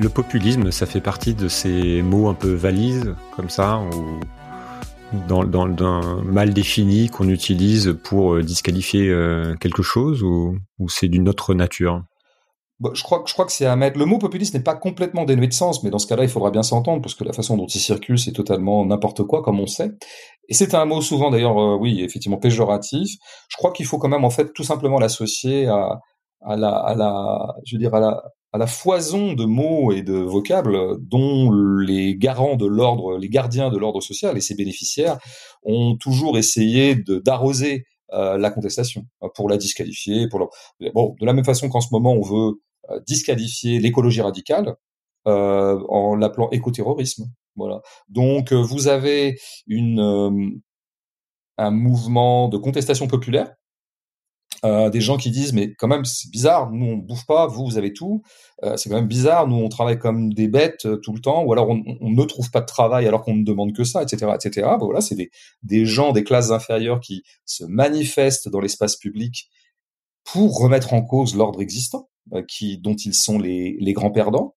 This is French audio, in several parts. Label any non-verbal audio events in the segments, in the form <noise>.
Le populisme, ça fait partie de ces mots un peu valises, comme ça, ou dans, dans, mal défini qu'on utilise pour euh, disqualifier euh, quelque chose, ou, ou c'est d'une autre nature? Je crois, je crois que c'est à mettre. Le mot populiste n'est pas complètement dénué de sens, mais dans ce cas-là, il faudra bien s'entendre, parce que la façon dont il circule, c'est totalement n'importe quoi, comme on sait. Et c'est un mot souvent, d'ailleurs, euh, oui, effectivement, péjoratif. Je crois qu'il faut quand même, en fait, tout simplement l'associer à, à la, à la, je veux dire, à la, à la foison de mots et de vocables dont les garants de l'ordre, les gardiens de l'ordre social et ses bénéficiaires ont toujours essayé d'arroser euh, la contestation pour la disqualifier. Bon, de la même façon qu'en ce moment on veut euh, disqualifier l'écologie radicale euh, en l'appelant écoterrorisme. Voilà. Donc vous avez une un mouvement de contestation populaire euh, des gens qui disent mais quand même c'est bizarre, nous on bouffe pas, vous vous avez tout, euh, c'est quand même bizarre, nous on travaille comme des bêtes euh, tout le temps, ou alors on, on, ne trouve pas de travail alors qu'on ne demande que ça, etc., etc. Bon, voilà, c'est des, des gens des classes inférieures qui se manifestent dans l'espace public pour remettre en cause l'ordre existant, euh, qui dont ils sont les, les grands perdants.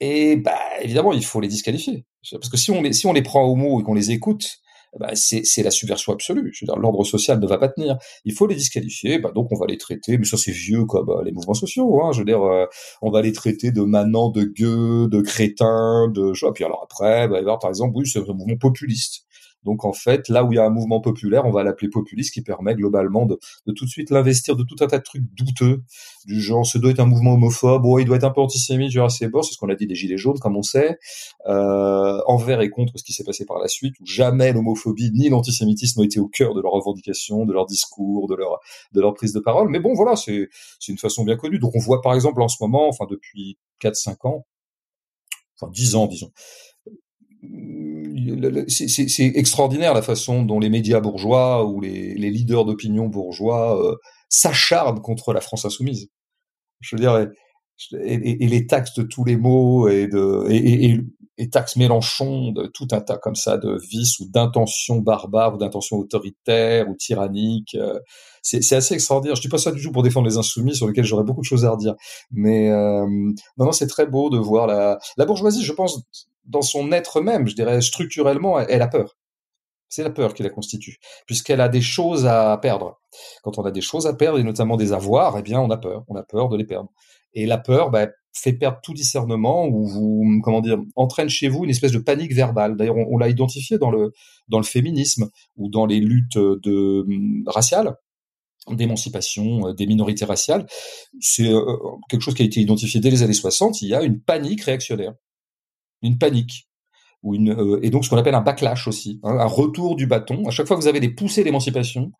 Et bah évidemment il faut les disqualifier parce que si on les si on les prend au mot et qu'on les écoute bah, c'est la subversion absolue. L'ordre social ne va pas tenir. Il faut les disqualifier. Bah, donc on va les traiter, mais ça c'est vieux comme euh, les mouvements sociaux. Hein, je veux dire, euh, on va les traiter de manants, de gueux, de crétins, de. Puis alors après, bah, par exemple, oui, c'est un mouvement populiste. Donc en fait, là où il y a un mouvement populaire, on va l'appeler populiste, qui permet globalement de, tout de suite l'investir de tout un tas de trucs douteux, du genre, ce doit être un mouvement homophobe, oh, il doit être un peu antisémite, genre c'est c'est ce qu'on a dit des gilets jaunes, comme on sait, euh, envers et contre ce qui s'est passé par la suite, où jamais l'homophobie ni l'antisémitisme n'ont été au cœur de leurs revendications, de leur discours, de leur de prise de parole. Mais bon, voilà, c'est une façon bien connue. Donc on voit par exemple en ce moment, enfin depuis 4-5 ans, enfin 10 ans disons, c'est extraordinaire la façon dont les médias bourgeois ou les, leaders d'opinion bourgeois euh, s'acharnent contre la France insoumise. Je veux dire, et, les taxes de tous les mots et de et, taxes Mélenchon de tout un tas comme ça de vices ou d'intentions barbares ou d'intentions autoritaires ou tyranniques. Euh, c'est assez extraordinaire. Je dis pas ça du tout pour défendre les insoumis sur lesquels j'aurais beaucoup de choses à redire, mais euh, non, non c'est très beau de voir la la bourgeoisie. Je pense dans son être même, je dirais structurellement, elle a peur. C'est la peur qui la constitue, puisqu'elle a des choses à perdre. Quand on a des choses à perdre, et notamment des avoirs, eh bien, on a peur. On a peur de les perdre. Et la peur bah, fait perdre tout discernement, ou comment dire, entraîne chez vous une espèce de panique verbale. D'ailleurs, on, l'a identifié dans le féminisme ou dans les luttes de raciales d'émancipation euh, des minorités raciales. C'est euh, quelque chose qui a été identifié dès les années 60. Il y a une panique réactionnaire une panique ou une euh, et donc ce qu'on appelle un backlash aussi, hein, un retour du bâton. À chaque fois que vous avez des poussées d'émancipation,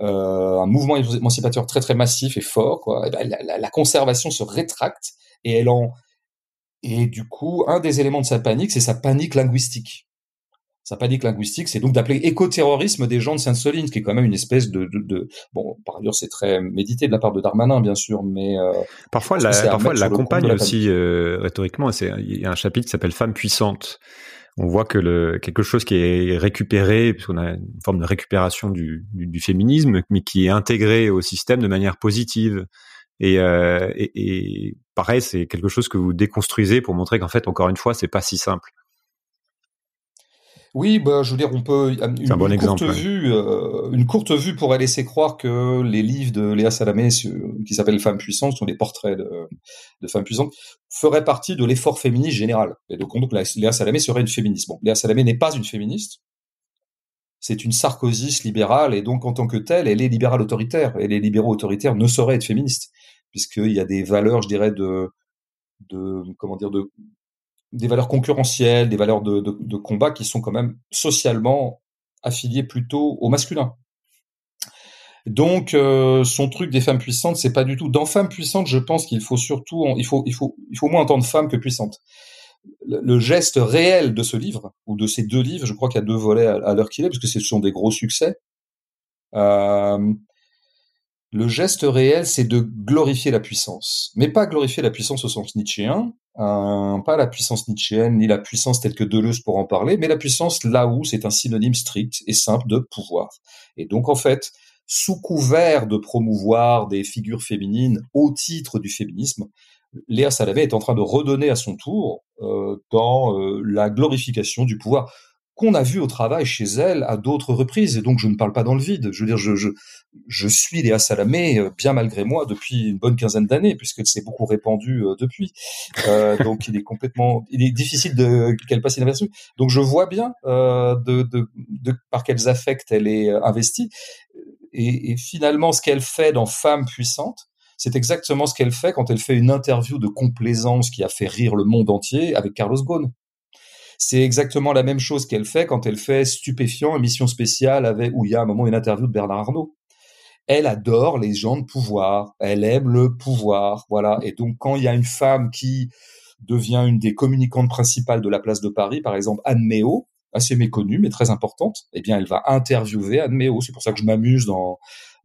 euh, un mouvement émancipateur très très massif et fort, quoi, et ben, la, la, conservation se rétracte et elle en et du coup un des éléments de sa panique, c'est sa panique linguistique. Sa panique linguistique, c'est donc d'appeler écoterrorisme des gens de Sainte-Soline, ce qui est quand même une espèce de, de, de... bon, par ailleurs, c'est très médité de la part de Darmanin, bien sûr, mais euh, parfois, la, parfois, elle l'accompagne aussi euh, rhétoriquement. C'est il y a un chapitre qui s'appelle "Femme puissante". On voit que le, quelque chose qui est récupéré, puisqu'on a une forme de récupération du, du, du, féminisme, mais qui est intégré au système de manière positive. Et, euh, et, et pareil, c'est quelque chose que vous déconstruisez pour montrer qu'en fait, encore une fois, c'est pas si simple. Oui, bah, je veux dire, on peut une, un bon courte vue, euh, une courte vue pourrait laisser croire que les livres de Léa Salamé, qui s'appellent Femmes puissantes, sont des portraits de, de femmes puissantes, feraient partie de l'effort féministe général. Et donc, donc Léa Salamé serait une féministe. Bon, Léa Salamé n'est pas une féministe. C'est une sarkozyste libérale, et donc en tant que telle, elle est libérale autoritaire. Et les libéraux autoritaires ne sauraient être féministes, puisqu'il y a des valeurs, je dirais, de, de comment dire, de des valeurs concurrentielles, des valeurs de, combat qui sont quand même socialement affiliées plutôt au masculin. Donc euh, son truc des femmes puissantes, c'est pas du tout. Dans femmes puissantes, je pense qu'il faut surtout, il faut, il faut, il faut moins entendre femme que puissante. le, geste réel de ce livre ou de ces deux livres, je crois qu'il y a deux volets à, l'heure qu'il est, parce que ce sont des gros succès. Euh, le geste réel, c'est de glorifier la puissance, mais pas glorifier la puissance au sens nietzschéen, pas la puissance nietzschéenne ni la puissance telle que Deleuze pour en parler, mais la puissance là où c'est un synonyme strict et simple de pouvoir. Et donc en fait, sous couvert de promouvoir des figures féminines au titre du féminisme, Léa Salamé est en train de redonner à son tour euh, dans euh, la glorification du pouvoir qu'on a vu au travail chez elle à d'autres reprises. Et donc, je ne parle pas dans le vide. Je veux dire, je, suis Léa Salamé, euh, bien malgré moi, depuis une bonne quinzaine d'années, puisqu'elle s'est beaucoup répandue euh, depuis. Euh, donc, il est complètement, il est difficile qu'elle passe inaperçue. Donc, je vois bien de, par quels affects elle est investie. Et, et finalement, ce qu'elle fait dans Femme puissante, c'est exactement ce qu'elle fait quand elle fait une interview de complaisance qui a fait rire le monde entier avec Carlos Ghosn. C'est exactement la même chose qu'elle fait quand elle fait Stupéfiant, émission spéciale où il y a un moment une interview de Bernard Arnault. Elle adore les gens de pouvoir. Elle aime le pouvoir. Voilà. Et donc, quand il y a une femme qui devient une des communicantes principales de la place de Paris, par exemple Anne Méo, assez méconnue mais très importante, eh bien, elle va interviewer Anne Méo. C'est pour ça que je m'amuse dans,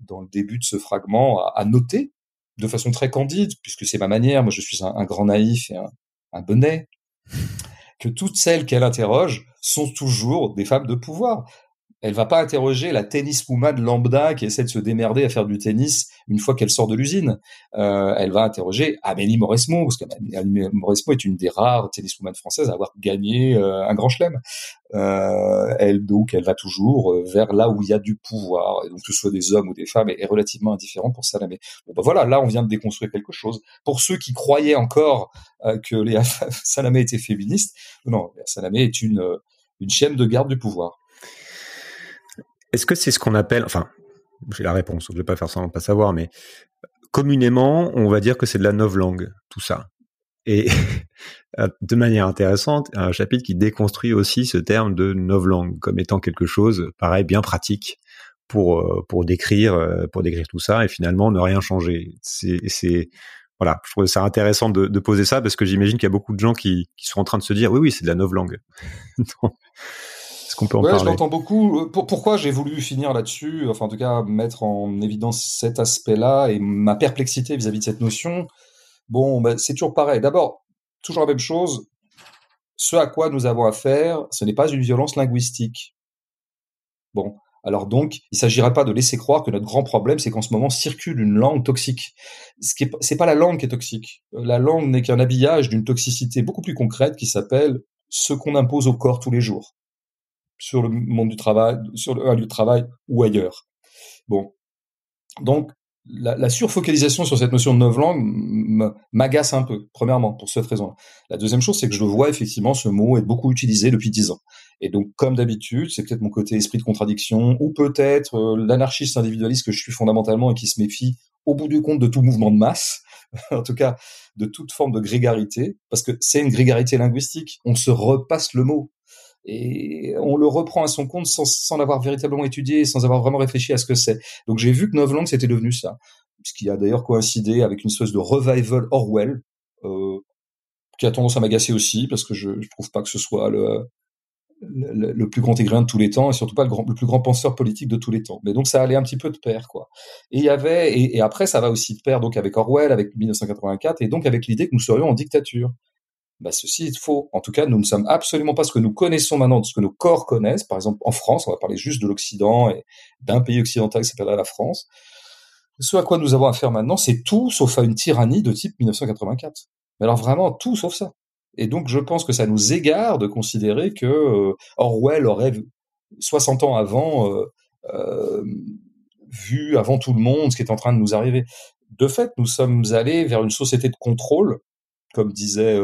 dans le début de ce fragment à, noter de façon très candide, puisque c'est ma manière. Moi, je suis un, grand naïf et un bonnet que toutes celles qu'elle interroge sont toujours des femmes de pouvoir. Elle va pas interroger la tenniswoman lambda qui essaie de se démerder à faire du tennis une fois qu'elle sort de l'usine. Euh, elle va interroger Amélie Mauresmo, parce qu'Amélie Mauresmo est une des rares tenniswoman françaises à avoir gagné euh, un grand chelem. Euh, elle donc elle va toujours vers là où il y a du pouvoir, et donc que ce soit des hommes ou des femmes est, relativement indifférent pour Salamé. Bon ben voilà, là on vient de déconstruire quelque chose. Pour ceux qui croyaient encore que Léa <laughs> Salamé était féministe, non, Salamé est une une chienne de garde du pouvoir. Est-ce que c'est ce qu'on appelle, enfin, j'ai la réponse, je ne vais pas faire sans pas savoir, mais communément, on va dire que c'est de la novlangue, tout ça. Et <laughs> de manière intéressante, un chapitre qui déconstruit aussi ce terme de novlangue comme étant quelque chose, pareil, bien pratique pour euh, pour décrire euh, pour décrire tout ça et finalement ne rien changer. C'est voilà, je trouve ça intéressant de, de poser ça parce que j'imagine qu'il y a beaucoup de gens qui, qui sont en train de se dire oui oui c'est de la novlangue. <laughs> qu'on peut en ouais, parler Je l'entends beaucoup. Euh, pourquoi j'ai voulu finir là-dessus, enfin en tout cas mettre en évidence cet aspect-là et ma perplexité vis-à-vis de cette notion? Bon, ben, c'est toujours pareil. D'abord, toujours la même chose. Ce à quoi nous avons affaire, ce n'est pas une violence linguistique. Bon, alors donc, il ne s'agira pas de laisser croire que notre grand problème, c'est qu'en ce moment circule une langue toxique. Ce c'est pas la langue qui est toxique. La langue n'est qu'un habillage d'une toxicité beaucoup plus concrète qui s'appelle ce qu'on impose au corps tous les jours sur le monde du travail, sur un lieu de travail ou ailleurs. Bon. Donc, la, la, surfocalisation sur cette notion de neuf langues m'agace un peu, premièrement, pour cette raison-là. La deuxième chose, c'est que je le vois effectivement, ce mot est beaucoup utilisé depuis dix ans. Et donc, comme d'habitude, c'est peut-être mon côté esprit de contradiction, ou peut-être euh, l'anarchiste individualiste que je suis fondamentalement et qui se méfie au bout du compte de tout mouvement de masse, <laughs> en tout cas de toute forme de grégarité, parce que c'est une grégarité linguistique. On se repasse le mot et on le reprend à son compte sans, sans l'avoir véritablement étudié, sans avoir vraiment réfléchi à ce que c'est. Donc j'ai vu que Novlangue c'était devenu ça, ce qui a d'ailleurs coïncidé avec une espèce de revival Orwell, euh, qui a tendance à m'agacer aussi parce que je, je trouve pas que ce soit le, le, plus grand écrivain de tous les temps et surtout pas le, plus grand penseur politique de tous les temps. Mais donc ça allait un petit peu de pair, quoi. Et y avait et, après ça va aussi de pair donc avec Orwell, avec 1984 et donc avec l'idée que nous serions en dictature bah, ceci est faux. En tout cas, nous ne sommes absolument pas ce que nous connaissons maintenant, ce que nos corps connaissent. Par exemple, en France, on va parler juste de l'Occident et d'un pays occidental qui s'appelle la France. Ce à quoi nous avons affaire maintenant, c'est tout sauf à une tyrannie de type 1984. Mais alors vraiment tout sauf ça. Et donc, je pense que ça nous égare de considérer que euh, Orwell aurait 60 ans avant euh, euh, vu avant tout le monde ce qui est en train de nous arriver. De fait, nous sommes allés vers une société de contrôle comme disait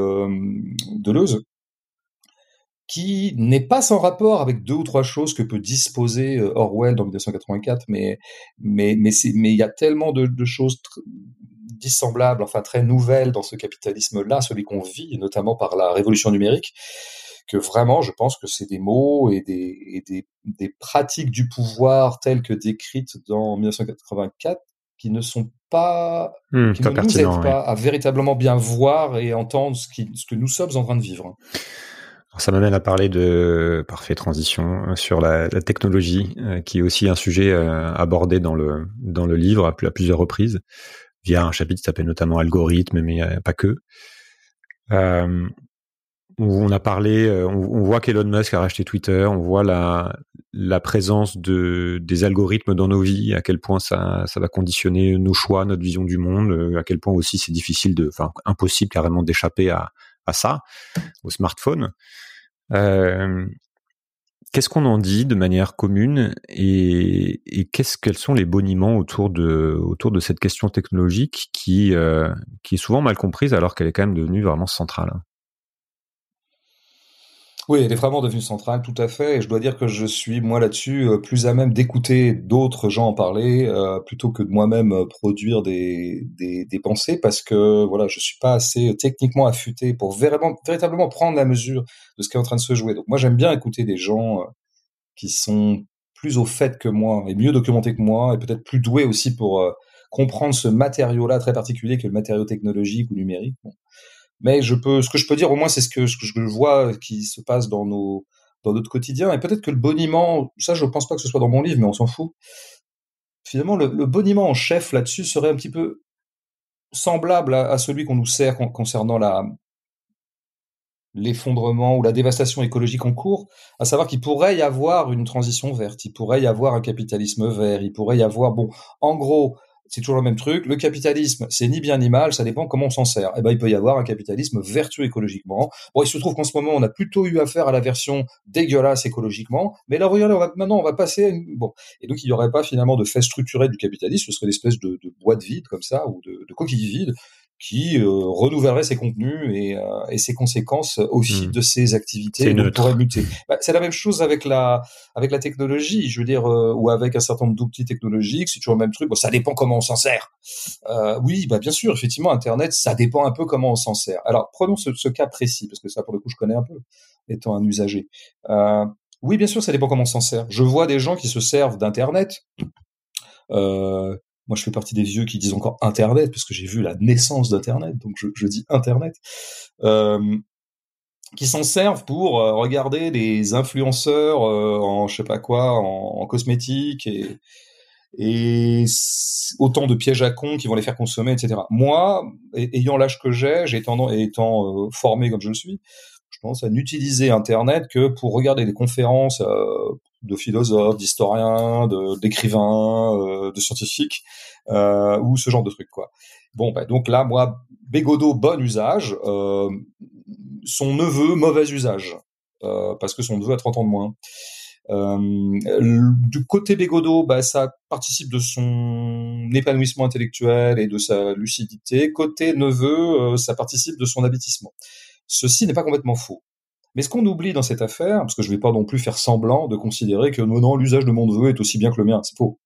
Deleuze, qui n'est pas sans rapport avec deux ou trois choses que peut disposer Orwell dans 1984, mais mais mais mais il y a tellement de, choses dissemblables, enfin très nouvelles dans ce capitalisme-là, celui qu'on vit, notamment par la révolution numérique, que vraiment, je pense que c'est des mots et des, et des, des pratiques du pouvoir telles que décrites dans 1984 qui ne sont pas, hmm, qui ne nous aide pas à véritablement bien voir et entendre ce, qui, ce que nous sommes en train de vivre. Alors ça m'amène à parler de parfait transition euh, sur la, la technologie, euh, qui est aussi un sujet euh, abordé dans le dans le livre à, plusieurs reprises via un chapitre qui s'appelle notamment algorithme, mais pas que. On a parlé, on, voit qu'Elon Musk a racheté Twitter, on voit la, la présence de, des algorithmes dans nos vies, à quel point ça, ça va conditionner nos choix, notre vision du monde, à quel point aussi c'est difficile de, enfin impossible carrément d'échapper à, ça, au smartphone. Euh, qu'est-ce qu'on en dit de manière commune et, qu'est-ce quels sont les boniments autour de autour de cette question technologique qui euh, qui est souvent mal comprise alors qu'elle est quand même devenue vraiment centrale? Oui, elle est vraiment devenue centrale, tout à fait. Et je dois dire que je suis, moi, là-dessus, euh, plus à même d'écouter d'autres gens en parler, euh, plutôt que de moi-même euh, produire des, des, pensées, parce que, voilà, je suis pas assez techniquement affûté pour vraiment, véritablement prendre la mesure de ce qui est en train de se jouer. Donc, moi, j'aime bien écouter des gens qui sont plus au fait que moi, et mieux documentés que moi, et peut-être plus doués aussi pour comprendre ce matériau-là très particulier que le matériau technologique ou numérique. Mais je peux, ce que je peux dire au moins, c'est ce que, je vois qui se passe dans nos, dans notre quotidien. Et peut-être que le boniment, ça, je pense pas que ce soit dans mon livre, mais on s'en fout. Finalement, le, le boniment en chef là-dessus serait un petit peu semblable à, celui qu'on nous sert concernant la l'effondrement ou la dévastation écologique en cours, à savoir qu'il pourrait y avoir une transition verte, il pourrait y avoir un capitalisme vert, il pourrait y avoir, bon, en gros, c'est toujours le même truc. Le capitalisme, c'est ni bien ni mal, ça dépend comment on s'en sert. Eh ben, il peut y avoir un capitalisme vertueux écologiquement. Bon, il se trouve qu'en ce moment, on a plutôt eu affaire à la version dégueulasse écologiquement. Mais là, regardez, maintenant, on va passer à une... bon. Et donc, il n'y aurait pas finalement de fait structuré du capitalisme. Ce serait une espèce de, de boîte vide comme ça, ou de coquille vide, qui euh, renouvellerait ses contenus et, euh, et, ses conséquences au fil hmm. de ses activités donc pourrait muter. Bah, c'est la même chose avec la avec la technologie, je veux dire, euh, ou avec un certain nombre d'outils technologiques, c'est toujours le même truc. Bon, ça dépend comment on s'en sert. Euh, oui, bah bien sûr, effectivement, Internet, ça dépend un peu comment on s'en sert. Alors prenons ce, ce, cas précis parce que ça, pour le coup, je connais un peu, étant un usager. oui, bien sûr, ça dépend comment on s'en sert. Je vois des gens qui se servent d'Internet. Euh, moi, je fais partie des vieux qui disent encore Internet, parce que j'ai vu la naissance d'Internet, donc je, dis Internet, euh, qui s'en servent pour euh, regarder des influenceurs euh, en je sais pas quoi, en, cosmétique et, autant de pièges à con qui vont les faire consommer, etc. Moi, ayant l'âge que j'ai, étant, formé comme je le suis, pense à n'utiliser Internet que pour regarder des conférences euh, de philosophes, d'historiens, d'écrivains, euh, de scientifiques, euh, ou ce genre de trucs quoi. Bon, bah, donc là, moi, Bégodeau, bon usage, son neveu, mauvais usage, parce que son neveu a 30 ans de moins. Du côté Bégodeau, bah, ça participe de son épanouissement intellectuel et de sa lucidité. Côté neveu, ça participe de son habitissement. Ceci n'est pas complètement faux. Mais ce qu'on oublie dans cette affaire, parce que je ne vais pas non plus faire semblant de considérer que non, non l'usage de mon neveu est aussi bien que le mien, c'est faux.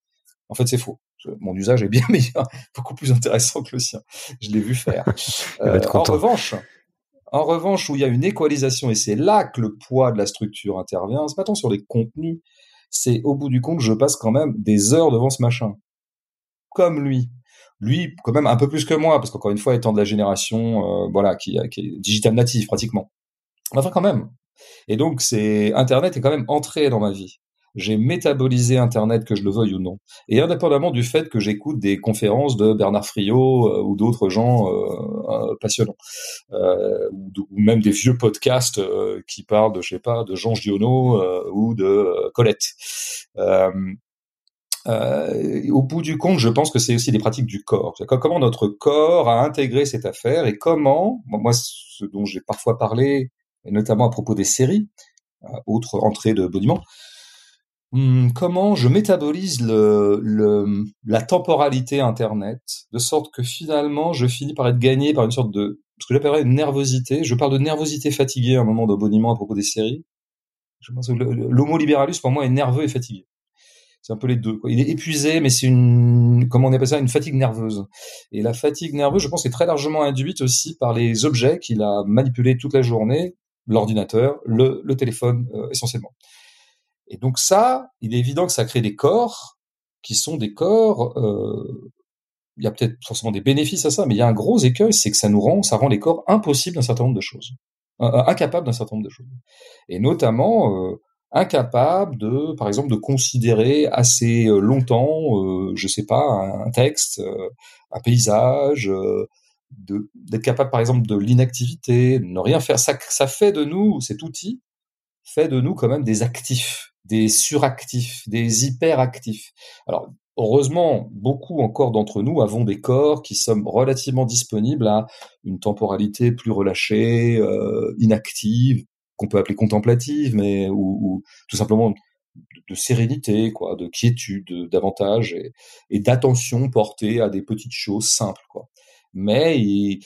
En fait, c'est faux. Mon usage est bien <laughs> meilleur, beaucoup plus intéressant que le sien. Je l'ai vu faire. <laughs> Euh, en revanche, en revanche, où il y a une équalisation, et c'est là que le poids de la structure intervient, c'est pas tant sur les contenus, c'est au bout du compte, je passe quand même des heures devant ce machin. Comme lui. Lui, quand même un peu plus que moi, parce qu'encore une fois, étant de la génération, euh, voilà, qui, qui est digital native pratiquement. Enfin, quand même. Et donc, c'est Internet est quand même entré dans ma vie. J'ai métabolisé Internet, que je le veuille ou non. Et indépendamment du fait que j'écoute des conférences de Bernard Friot euh, ou d'autres gens euh, euh passionnants, euh, ou, ou, même des vieux podcasts euh, qui parlent de, je sais pas, de Jean Giono ou de Colette. Au bout du compte, je pense que c'est aussi des pratiques du corps. Comment notre corps a intégré cette affaire et comment, moi, ce dont j'ai parfois parlé et notamment à propos des séries, euh, autre entrée de boniment, hum, comment je métabolise le, le, la temporalité Internet, de sorte que finalement, je finis par être gagné par une sorte de, ce que j'appellerais une nervosité. Je parle de nervosité fatiguée à un moment de boniment à propos des séries. Je pense que l'homo libéralus, pour moi, est nerveux et fatigué. C'est un peu les deux. Il est épuisé, mais c'est une, comment on appelle ça, une fatigue nerveuse. Et la fatigue nerveuse, je pense, est très largement induite aussi par les objets qu'il a manipulés toute la journée, l'ordinateur, le, téléphone euh, essentiellement. Et donc ça, il est évident que ça crée des corps qui sont des corps euh, il y a peut-être forcément des bénéfices à ça, mais il y a un gros écueil, c'est que ça nous rend, ça rend les corps impossibles d'un certain nombre de choses, incapables d'un certain nombre de choses, et notamment euh, incapables de, par exemple, de considérer assez longtemps, euh, je sais pas, un, texte, euh, un paysage, euh, d'être capable, par exemple, de l'inactivité, de ne rien faire. Ça, ça fait de nous, cet outil fait de nous quand même des actifs, des suractifs, des hyperactifs. Alors, heureusement, beaucoup encore d'entre nous avons des corps qui sommes relativement disponibles à une temporalité plus relâchée, euh, inactive, qu'on peut appeler contemplative, mais ou, tout simplement de sérénité, quoi, de quiétude davantage et, d'attention portée à des petites choses simples, quoi. Mais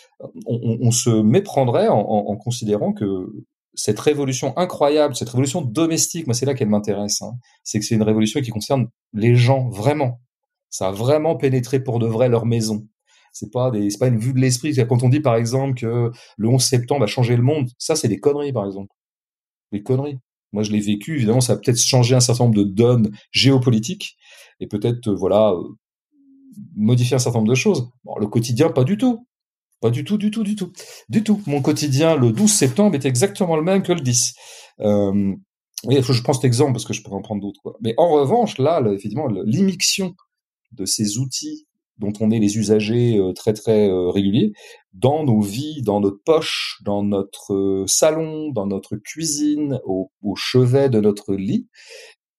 on, se méprendrait en, considérant que cette révolution incroyable, cette révolution domestique, moi c'est là qu'elle m'intéresse, hein, c'est que c'est une révolution qui concerne les gens vraiment. Ça a vraiment pénétré pour de vrai leur maison. C'est pas des, c'est pas une vue de l'esprit. Quand on dit par exemple que le 11 septembre a changé le monde, ça c'est des conneries par exemple. Des conneries. Moi je l'ai vécu. Évidemment, ça a peut-être changé un certain nombre de donnes géopolitiques et peut-être euh, voilà euh, modifier un certain nombre de choses. Le quotidien, pas du tout. Pas du tout, du tout, du tout. Du tout. Mon quotidien, le 12 septembre, est exactement le même que le 10. Euh, oui, je prends cet exemple parce que je pourrais en prendre d'autres. Mais en revanche, là, effectivement, l'immixion de ces outils dont on est les usagers euh, très très euh, réguliers dans nos vies, dans notre poche, dans notre euh, salon, dans notre cuisine, au, chevet de notre lit,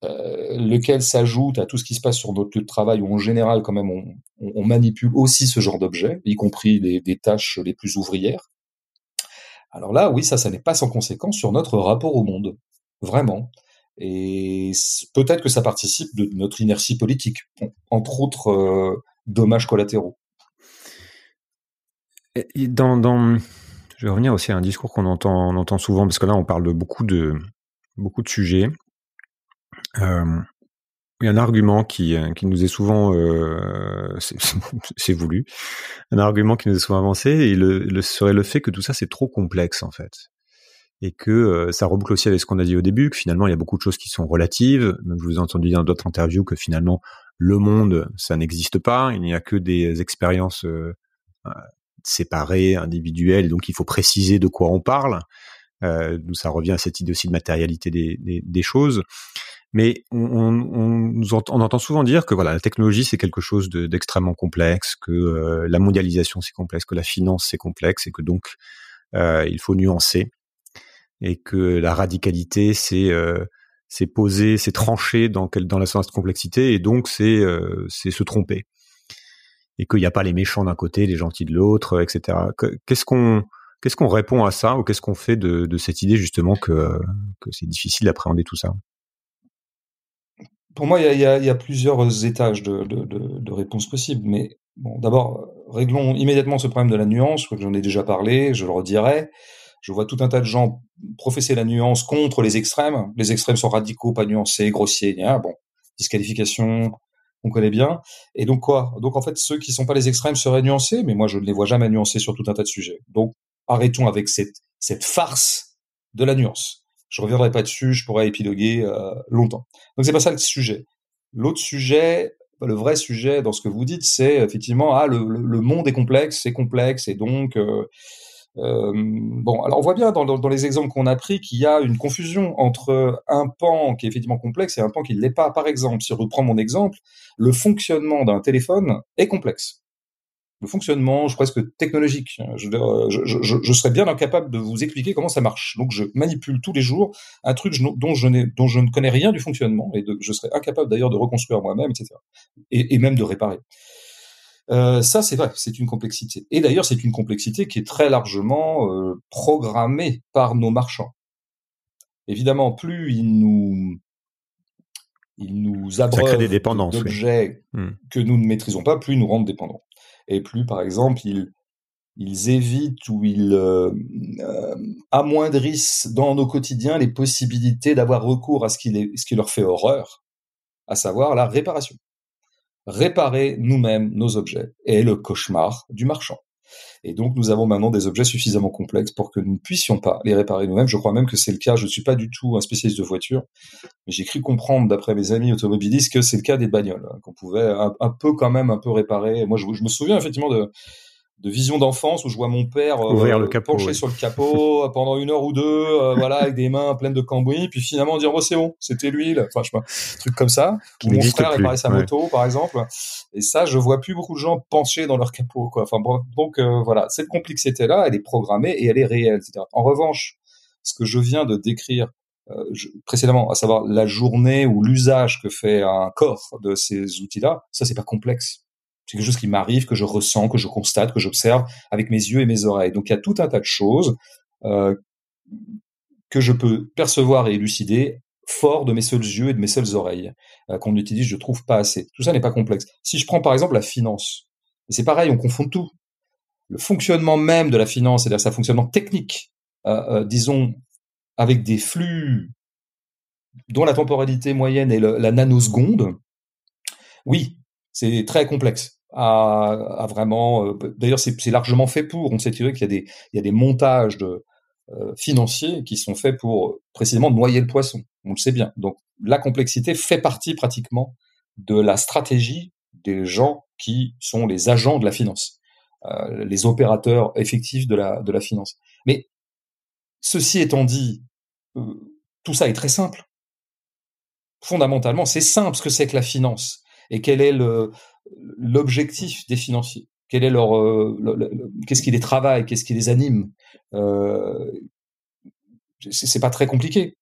lequel s'ajoute à tout ce qui se passe sur notre lieu de travail où en général quand même on, manipule aussi ce genre d'objets, y compris des, tâches les plus ouvrières. Alors là, oui, ça, ça n'est pas sans conséquence sur notre rapport au monde, vraiment. Et peut-être que ça participe de notre inertie politique, entre autres dommages collatéraux. dans, je vais revenir aussi à un discours qu'on entend, souvent, parce que là, on parle de beaucoup de, beaucoup de sujets. Euh, il y a un argument qui, euh, qui nous est souvent, euh, c'est <laughs> voulu, un argument qui nous est souvent avancé, et le, serait le fait que tout ça c'est trop complexe en fait, et que euh, ça reboucle aussi avec ce qu'on a dit au début, que finalement il y a beaucoup de choses qui sont relatives. Je vous ai entendu dans d'autres interviews que finalement le monde ça n'existe pas, il n'y a que des expériences euh, séparées, individuelles, donc il faut préciser de quoi on parle. Euh, ça revient à cette idée aussi de matérialité des, choses. Mais on, entend souvent dire que voilà, la technologie c'est quelque chose d'extrêmement complexe, que euh, la mondialisation c'est complexe, que la finance c'est complexe et que donc euh, il faut nuancer et que la radicalité c'est euh, c'est poser, c'est trancher dans dans la sens de complexité et donc c'est euh, se tromper et qu'il n'y a pas les méchants d'un côté, les gentils de l'autre, etc. Qu'est-ce qu'on répond à ça ou qu'est-ce qu'on fait de, de cette idée justement que que c'est difficile d'appréhender tout ça? Pour moi, il y a, y a, plusieurs étages de, de, de, réponses possibles. Mais bon, d'abord, réglons immédiatement ce problème de la nuance. J'en ai déjà parlé, je le redirai. Je vois tout un tas de gens professer la nuance contre les extrêmes. Les extrêmes sont radicaux, pas nuancés, grossiers. Bon, disqualification, on connaît bien. Et donc quoi? Donc en fait, ceux qui sont pas les extrêmes seraient nuancés, mais moi je ne les vois jamais nuancés sur tout un tas de sujets. Donc arrêtons avec cette, farce de la nuance. Je reviendrai pas dessus, je pourrais épiloguer euh, longtemps. Donc c'est pas ça le sujet. L'autre sujet, le vrai sujet dans ce que vous dites, c'est effectivement ah le, le, monde est complexe, c'est complexe et donc euh, euh, bon alors on voit bien dans, les exemples qu'on a pris qu'il y a une confusion entre un pan qui est effectivement complexe et un pan qui ne l'est pas. Par exemple, si je reprends mon exemple, le fonctionnement d'un téléphone est complexe le fonctionnement, je presque technologique. Je, serais bien incapable de vous expliquer comment ça marche. Donc je manipule tous les jours un truc dont je, ne connais rien du fonctionnement et je serais incapable d'ailleurs de reconstruire moi-même, etc. Et, et, même de réparer. Euh, ça, c'est vrai, c'est une complexité. Et d'ailleurs, c'est une complexité qui est très largement euh, programmée par nos marchands. Évidemment, plus ils nous ils nous abreuvent d'objets oui. Hmm. que nous ne maîtrisons pas, plus ils nous rendent dépendants et plus, par exemple, ils, ils évitent ou ils euh, euh, amoindrissent dans nos quotidiens les possibilités d'avoir recours à ce qui, les, ce qui leur fait horreur, à savoir la réparation. Réparer nous-mêmes nos objets est le cauchemar du marchand. Et donc, nous avons maintenant des objets suffisamment complexes pour que nous ne puissions pas les réparer nous-mêmes. Je crois même que c'est le cas. Je ne suis pas du tout un spécialiste de voitures, mais j'ai cru comprendre, d'après mes amis automobilistes, que c'est le cas des bagnoles, hein, qu'on pouvait un, peu quand même un peu réparer. Moi, je me souviens effectivement de de vision d'enfance où je vois mon père euh, le capot, penché sur le capot <laughs> pendant une heure ou deux, euh, voilà, avec des mains pleines de cambouis, puis finalement dire oh c'est bon, c'était l'huile, enfin je sais pas, truc comme ça. Ou mon frère réparait sa moto par exemple. Et ça, je vois plus beaucoup de gens penchés dans leur capot, quoi. Enfin bon, donc euh, voilà, cette complexité là, elle est programmée et elle est réelle, etc. En revanche, ce que je viens de décrire je, précédemment, à savoir la journée ou l'usage que fait un corps de ces outils-là, ça c'est pas complexe. C'est quelque chose qui m'arrive, que je ressens, que je constate, que j'observe avec mes yeux et mes oreilles. Donc il y a tout un tas de choses euh, que je peux percevoir et élucider fort de mes seuls yeux et de mes seules oreilles, euh, qu'on utilise, je trouve, pas assez. Tout ça n'est pas complexe. Si je prends par exemple la finance, c'est pareil, on confond tout. Le fonctionnement même de la finance, c'est-à-dire sa fonctionnement technique, euh, disons, avec des flux dont la temporalité moyenne est la nanoseconde, oui, c'est très complexe. À, vraiment, euh, d'ailleurs, c'est largement fait pour. On sait qu'il y a y a des montages de, euh, financiers qui sont faits pour précisément noyer le poisson. On le sait bien. Donc, la complexité fait partie pratiquement de la stratégie des gens qui sont les agents de la finance, euh, les opérateurs effectifs de la, de la finance. Mais ceci étant dit, tout ça est très simple. Fondamentalement, c'est simple ce que c'est que la finance et quel est l'objectif des financiers. Quel est leur euh, qu'est-ce qui les travaille qu'est-ce qui les anime euh, c'est pas très compliqué.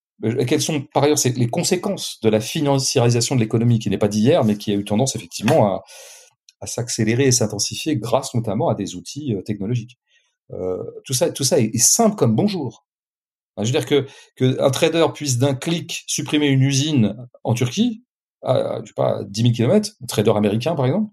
Quelles sont par ailleurs les conséquences de la financiarisation de l'économie qui n'est pas d'hier mais qui a eu tendance effectivement à, s'accélérer et s'intensifier grâce notamment à des outils euh, technologiques. Euh, tout ça tout ça est, simple comme bonjour. Je veux dire que, que un trader puisse d'un clic supprimer une usine en Turquie, je sais pas, 10 000 km, trader américain par exemple.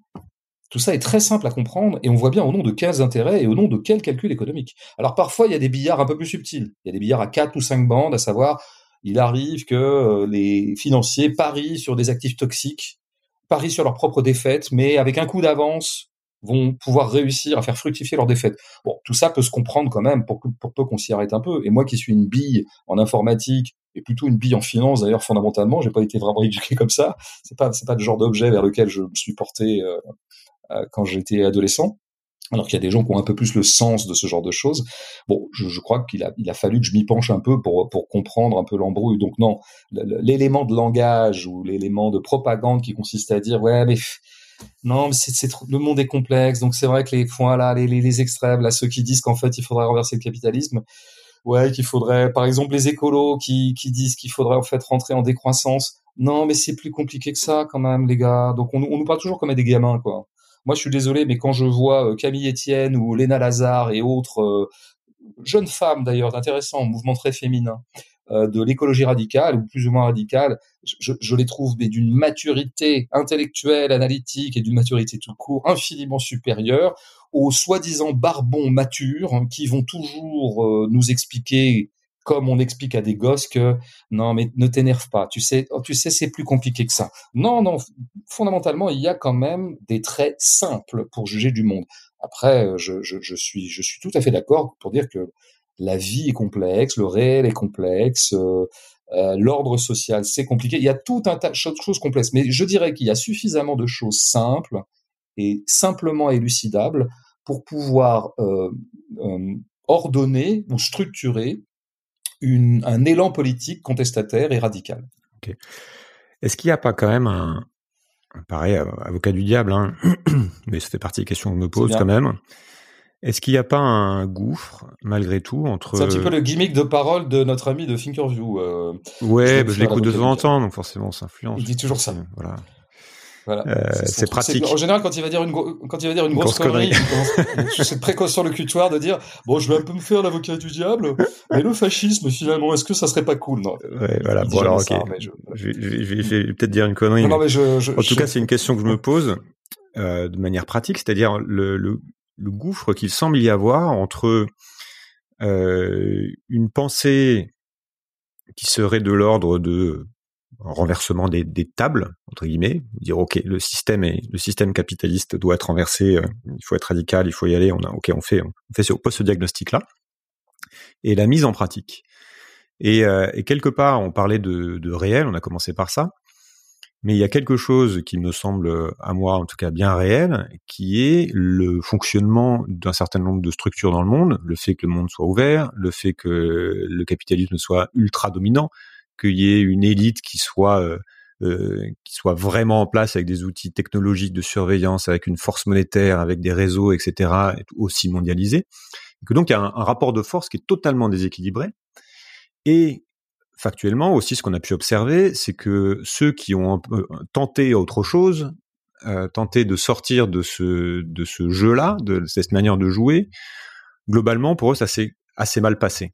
Tout ça est très simple à comprendre et on voit bien au nom de quels intérêts et au nom de quels calculs économiques. Alors parfois, il y a des billards un peu plus subtils. Il y a des billards à 4 ou 5 bandes, à savoir, il arrive que euh, les financiers parient sur des actifs toxiques, parient sur leur propre défaite, mais avec un coup d'avance, vont pouvoir réussir à faire fructifier leur défaite. Bon, tout ça peut se comprendre quand même pour, pour peu qu'on s'y arrête un peu. Et moi qui suis une bille en informatique et plutôt une bille en finance d'ailleurs fondamentalement. J'ai pas été vraiment éduqué comme ça. C'est pas c'est pas le genre d'objet vers lequel je me suis porté euh, euh, quand j'étais adolescent. Alors qu'il y a des gens qui ont un peu plus le sens de ce genre de choses. Bon, je, je crois qu'il a, il a fallu que je m'y penche un peu pour, pour comprendre un peu l'embrouille. Donc non, l'élément de langage ou l'élément de propagande qui consiste à dire ouais mais non, mais c'est, le monde est complexe, donc c'est vrai que les points là, les, les, extrêmes, là, ceux qui disent qu'en fait il faudrait renverser le capitalisme, ouais, qu'il faudrait, par exemple, les écolos qui, qui disent qu'il faudrait en fait rentrer en décroissance. Non, mais c'est plus compliqué que ça quand même, les gars. Donc on, nous parle toujours comme des gamins, quoi. Moi, je suis désolé, mais quand je vois euh, Camille Etienne ou Léna Lazare et autres euh, jeunes femmes d'ailleurs, intéressants, mouvement très féminin, de l'écologie radicale ou plus ou moins radicale, je, les trouve d'une maturité intellectuelle, analytique et d'une maturité tout court infiniment supérieure aux soi-disant barbons matures hein, qui vont toujours euh, nous expliquer comme on explique à des gosses que non mais ne t'énerve pas, tu sais, oh, tu sais c'est plus compliqué que ça. Non non, fondamentalement il y a quand même des traits simples pour juger du monde. Après euh, je suis je suis tout à fait d'accord pour dire que la vie est complexe, le réel est complexe, euh, euh l'ordre social c'est compliqué. Il y a tout un tas de choses complexes, mais je dirais qu'il y a suffisamment de choses simples et simplement élucidable pour pouvoir euh, euh, ordonner ou structurer une, un élan politique contestataire et radical. Okay. Est-ce qu'il n'y a pas quand même un, pareil, avocat du diable, hein, <clears throat> mais ça fait partie des questions que je me pose quand même. Est-ce qu'il n'y a pas un gouffre, malgré tout, entre... C'est un petit peu le gimmick de parole de notre ami de Thinkerview. Euh, ouais, je, bah, je l'écoute de temps en temps, donc forcément ça influence. Il dit toujours ça. Voilà. Voilà. Euh, c'est pratique. En général, quand il va dire une, quand il va dire une, grosse, grosse connerie, connerie. cette précaution locutoire de dire bon, je vais un peu me faire l'avocat du diable, mais le fascisme, finalement, est-ce que ça serait pas cool Non. Ouais, voilà. Bon alors, ok. Ça, je... Je, vais, je, vais, peut-être dire une connerie. Non, mais en tout cas, c'est une <laughs> question que je me pose euh, de manière pratique, c'est-à-dire le, le, le gouffre qu'il semble y avoir entre euh, une pensée qui serait de l'ordre de renversement des, tables entre guillemets, dire ok le système le système capitaliste doit être renversé, il faut être radical, il faut y aller, on ok on fait on fait ce, diagnostic là et la mise en pratique. Et, et quelque part on parlait de, de réel, on a commencé par ça mais il y a quelque chose qui me semble, à moi en tout cas, bien réel, qui est le fonctionnement d'un certain nombre de structures dans le monde, le fait que le monde soit ouvert, le fait que le capitalisme soit ultra dominant, qu'il y ait une élite qui soit euh, euh, qui soit vraiment en place avec des outils technologiques de surveillance, avec une force monétaire, avec des réseaux, etc., aussi mondialisés. Que donc il y a un, un rapport de force qui est totalement déséquilibré. Et factuellement aussi, ce qu'on a pu observer, c'est que ceux qui ont peu tenté autre chose, euh, tenté de sortir de ce de ce jeu-là, de cette manière de jouer, globalement pour eux, ça s'est assez mal passé.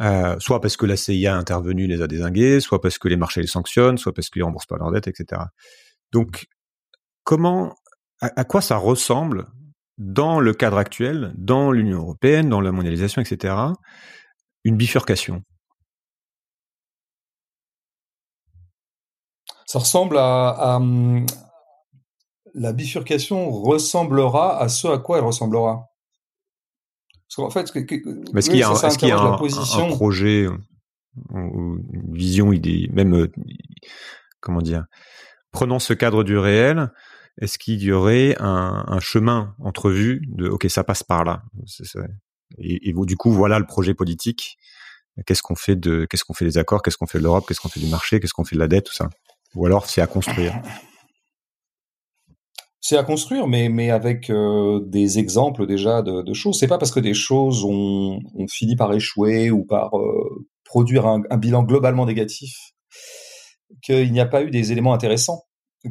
Euh, soit parce que la CIA a intervenu, les a désingués, soit parce que les marchés les sanctionnent, soit parce qu'ils remboursent pas leurs dettes, etc. Donc, comment, à quoi ça ressemble dans le cadre actuel, dans l'Union européenne, dans la mondialisation, etc., une bifurcation? Ça ressemble à, hum, la bifurcation ressemblera à ce à quoi elle ressemblera. Parce qu'en fait, est-ce qu'il y a, un, y a un, projet, une vision, idée, même euh, comment dire, prenant ce cadre du réel, est-ce qu'il y aurait un, un, chemin entrevu de ok ça passe par là. Et, et, du coup voilà le projet politique. Qu'est-ce qu'on fait de qu'est-ce qu'on fait des accords qu'est-ce qu'on fait de l'Europe qu'est-ce qu'on fait du marché qu'est-ce qu'on fait de la dette tout ça ou alors c'est à construire <laughs> C'est à construire, mais, mais avec euh, des exemples déjà de, de choses. C'est pas parce que des choses ont, ont fini par échouer ou par euh, produire un, un, bilan globalement négatif qu'il n'y a pas eu des éléments intéressants,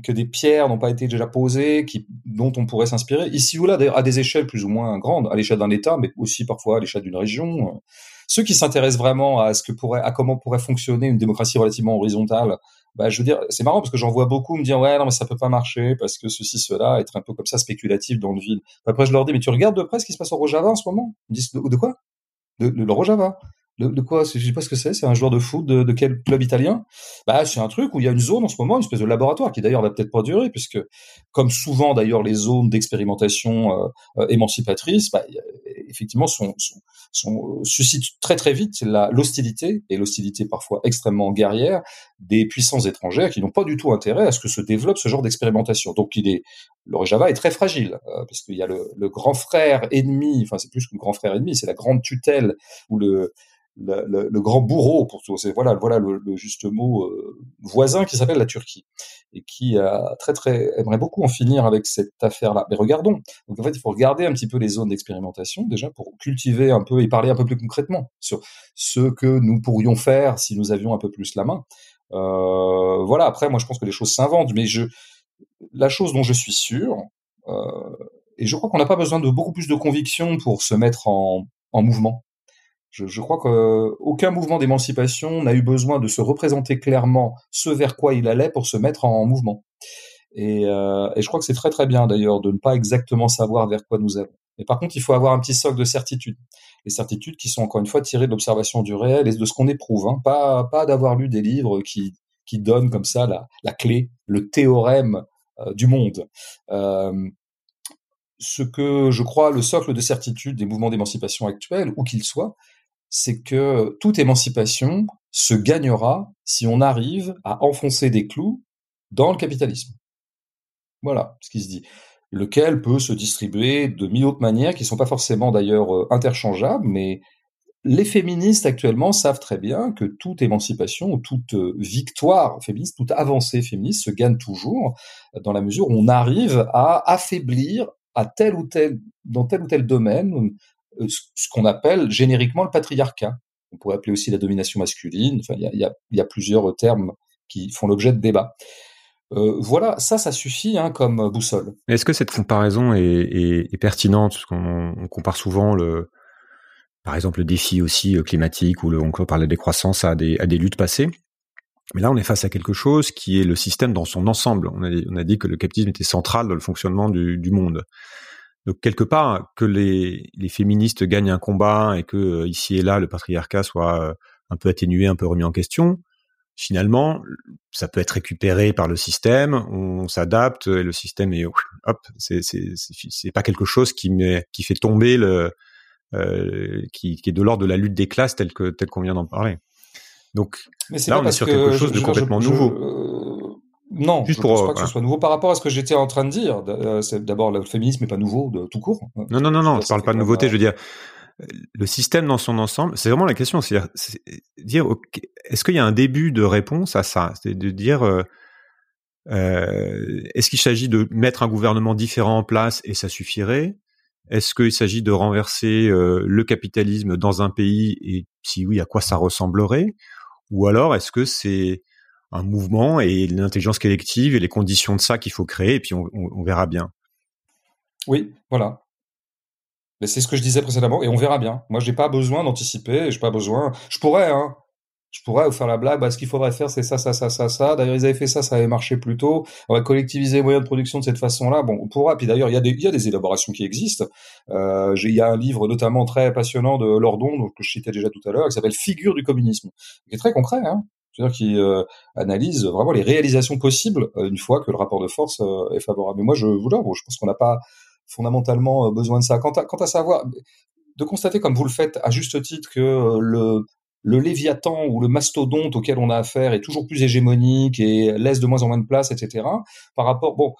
que des pierres n'ont pas été déjà posées, qui, dont on pourrait s'inspirer. Ici ou là, à des échelles plus ou moins grandes, à l'échelle d'un État, mais aussi parfois à l'échelle d'une région. Ceux qui s'intéressent vraiment à ce que pourrait, à comment pourrait fonctionner une démocratie relativement horizontale bah, je veux dire, c'est marrant parce que j'en vois beaucoup me dire ouais non mais ça peut pas marcher parce que ceci cela être un peu comme ça spéculatif dans le vide. Après je leur dis mais tu regardes de près ce qui se passe au Rojava en ce moment? Ils me disent de, de quoi? De, de, le Rojava de, quoi Je sais pas ce que c'est. C'est un joueur de foot de, quel club italien? Bah, c'est un truc où il y a une zone en ce moment, une espèce de laboratoire qui d'ailleurs va peut-être pas durer, puisque comme souvent d'ailleurs les zones d'expérimentation euh, euh, émancipatrices, bah, effectivement, euh, suscitent très très vite l'hostilité et l'hostilité parfois extrêmement guerrière des puissances étrangères qui n'ont pas du tout intérêt à ce que se développe ce genre d'expérimentation. Donc, il est le Rojava est très fragile parce qu'il y a le, grand frère ennemi, enfin c'est plus que le grand frère ennemi, c'est la grande tutelle ou le le, grand bourreau pour tout. C'est voilà, voilà le, juste mot euh, voisin qui s'appelle la Turquie et qui a très très aimerait beaucoup en finir avec cette affaire-là. Mais regardons. Donc en fait, il faut regarder un petit peu les zones d'expérimentation déjà pour cultiver un peu et parler un peu plus concrètement sur ce que nous pourrions faire si nous avions un peu plus la main. Euh, voilà. Après, moi, je pense que les choses s'inventent, mais je la chose dont je suis sûr. Euh, et je crois qu'on n'a pas besoin de beaucoup plus de conviction pour se mettre en, en mouvement. Je, je crois qu'aucun mouvement d'émancipation n'a eu besoin de se représenter clairement ce vers quoi il allait pour se mettre en, mouvement. Et, euh, et, je crois que c'est très très bien d'ailleurs de ne pas exactement savoir vers quoi nous allons. Mais par contre, il faut avoir un petit socle de certitude. Les certitudes qui sont encore une fois tirées de l'observation du réel et de ce qu'on éprouve. Hein. Pas, pas d'avoir lu des livres qui, qui donnent comme ça la, la clé, le théorème du monde. Euh, ce que je crois le socle de certitude des mouvements d'émancipation actuels, où qu'ils soient, c'est que toute émancipation se gagnera si on arrive à enfoncer des clous dans le capitalisme. Voilà ce qui se dit. Lequel peut se distribuer de mille autres manières qui ne sont pas forcément d'ailleurs euh, interchangeables, mais les féministes actuellement savent très bien que toute émancipation, toute euh, victoire féministe, toute avancée féministe se gagne toujours dans la mesure où on arrive à affaiblir dans tel ou tel domaine, euh, ce qu'on appelle génériquement le patriarcat. On pourrait appeler aussi la domination masculine. Il y a, plusieurs termes qui font l'objet de débats. Euh, voilà, ça, ça suffit hein, comme boussole. Est-ce que cette comparaison est, pertinente? On compare souvent le, par exemple, le défi aussi euh, climatique ou le, on parle de décroissance à des, luttes passées. Mais là, on est face à quelque chose qui est le système dans son ensemble. On a, dit que le capitalisme était central dans le fonctionnement du, monde. Donc quelque part que les, féministes gagnent un combat et que euh, ici et là le patriarcat soit euh, un peu atténué, un peu remis en question, finalement, ça peut être récupéré par le système, on s'adapte, et le système est hop, c'est pas quelque chose qui fait tomber le qui, qui, est de l'ordre de la lutte des classes tel que tel qu'on vient d'en parler. Donc Mais là, on est sur quelque chose de complètement nouveau. Euh, non, Juste je ne pense pas que ce soit nouveau par rapport à ce que j'étais en train de dire. Euh, d'abord, le féminisme n'est pas nouveau de tout court. Non, non, non, non. Je parle pas de nouveauté. Je veux dire, le système dans son ensemble, c'est vraiment la question. C'est dire, est-ce qu'il y a un début de réponse à ça? C'est de dire, euh, euh, est-ce qu'il s'agit de mettre un gouvernement différent en place et ça suffirait? Est-ce qu'il s'agit de renverser euh, le capitalisme dans un pays et si oui, à quoi ça ressemblerait? Ou alors est-ce que c'est un mouvement et l'intelligence collective et les conditions de ça qu'il faut créer et puis on, verra bien? Oui, voilà c'est ce que je disais précédemment, et on verra bien. Moi, j'ai pas besoin d'anticiper, j'ai pas besoin. Je pourrais, hein. Je pourrais vous faire la blague, bah, ce qu'il faudrait faire, c'est ça, ça, ça, ça, ça. D'ailleurs, ils avaient fait ça, ça avait marché plus tôt. On va collectiviser les moyens de production de cette façon-là. Bon, on pourra. Puis d'ailleurs, il y a des, élaborations qui existent. Euh, il y a un livre notamment très passionnant de Lordon, que je citais déjà tout à l'heure, qui s'appelle Figure du communisme, qui est très concret, hein. C'est-à-dire qui euh, analyse vraiment les réalisations possibles euh, une fois que le rapport de force euh, est favorable. Mais moi, je vous bon, je pense qu'on n'a pas fondamentalement besoin de ça. Quant à, quant à savoir, de constater comme vous le faites à juste titre que le, le léviathan ou le mastodonte auquel on a affaire est toujours plus hégémonique et laisse de moins en moins de place, etc. Par rapport, bon,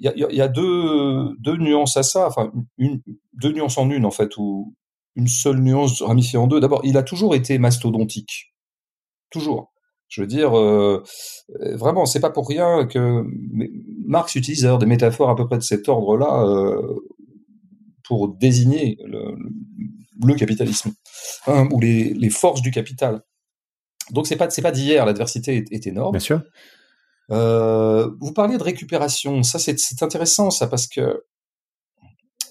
il y a, deux, nuances à ça, enfin une, deux nuances en une en fait, ou une seule nuance ramifiée en deux. D'abord, il a toujours été mastodontique, toujours. Je veux dire, euh, vraiment, c'est pas pour rien que Marx utilise des métaphores à peu près de cet ordre-là euh, pour désigner le, le capitalisme hein, ou les, les, forces du capital. Donc c'est pas c'est pas d'hier, l'adversité est, est, énorme. Bien sûr. Euh, vous parliez de récupération, ça c'est intéressant ça parce que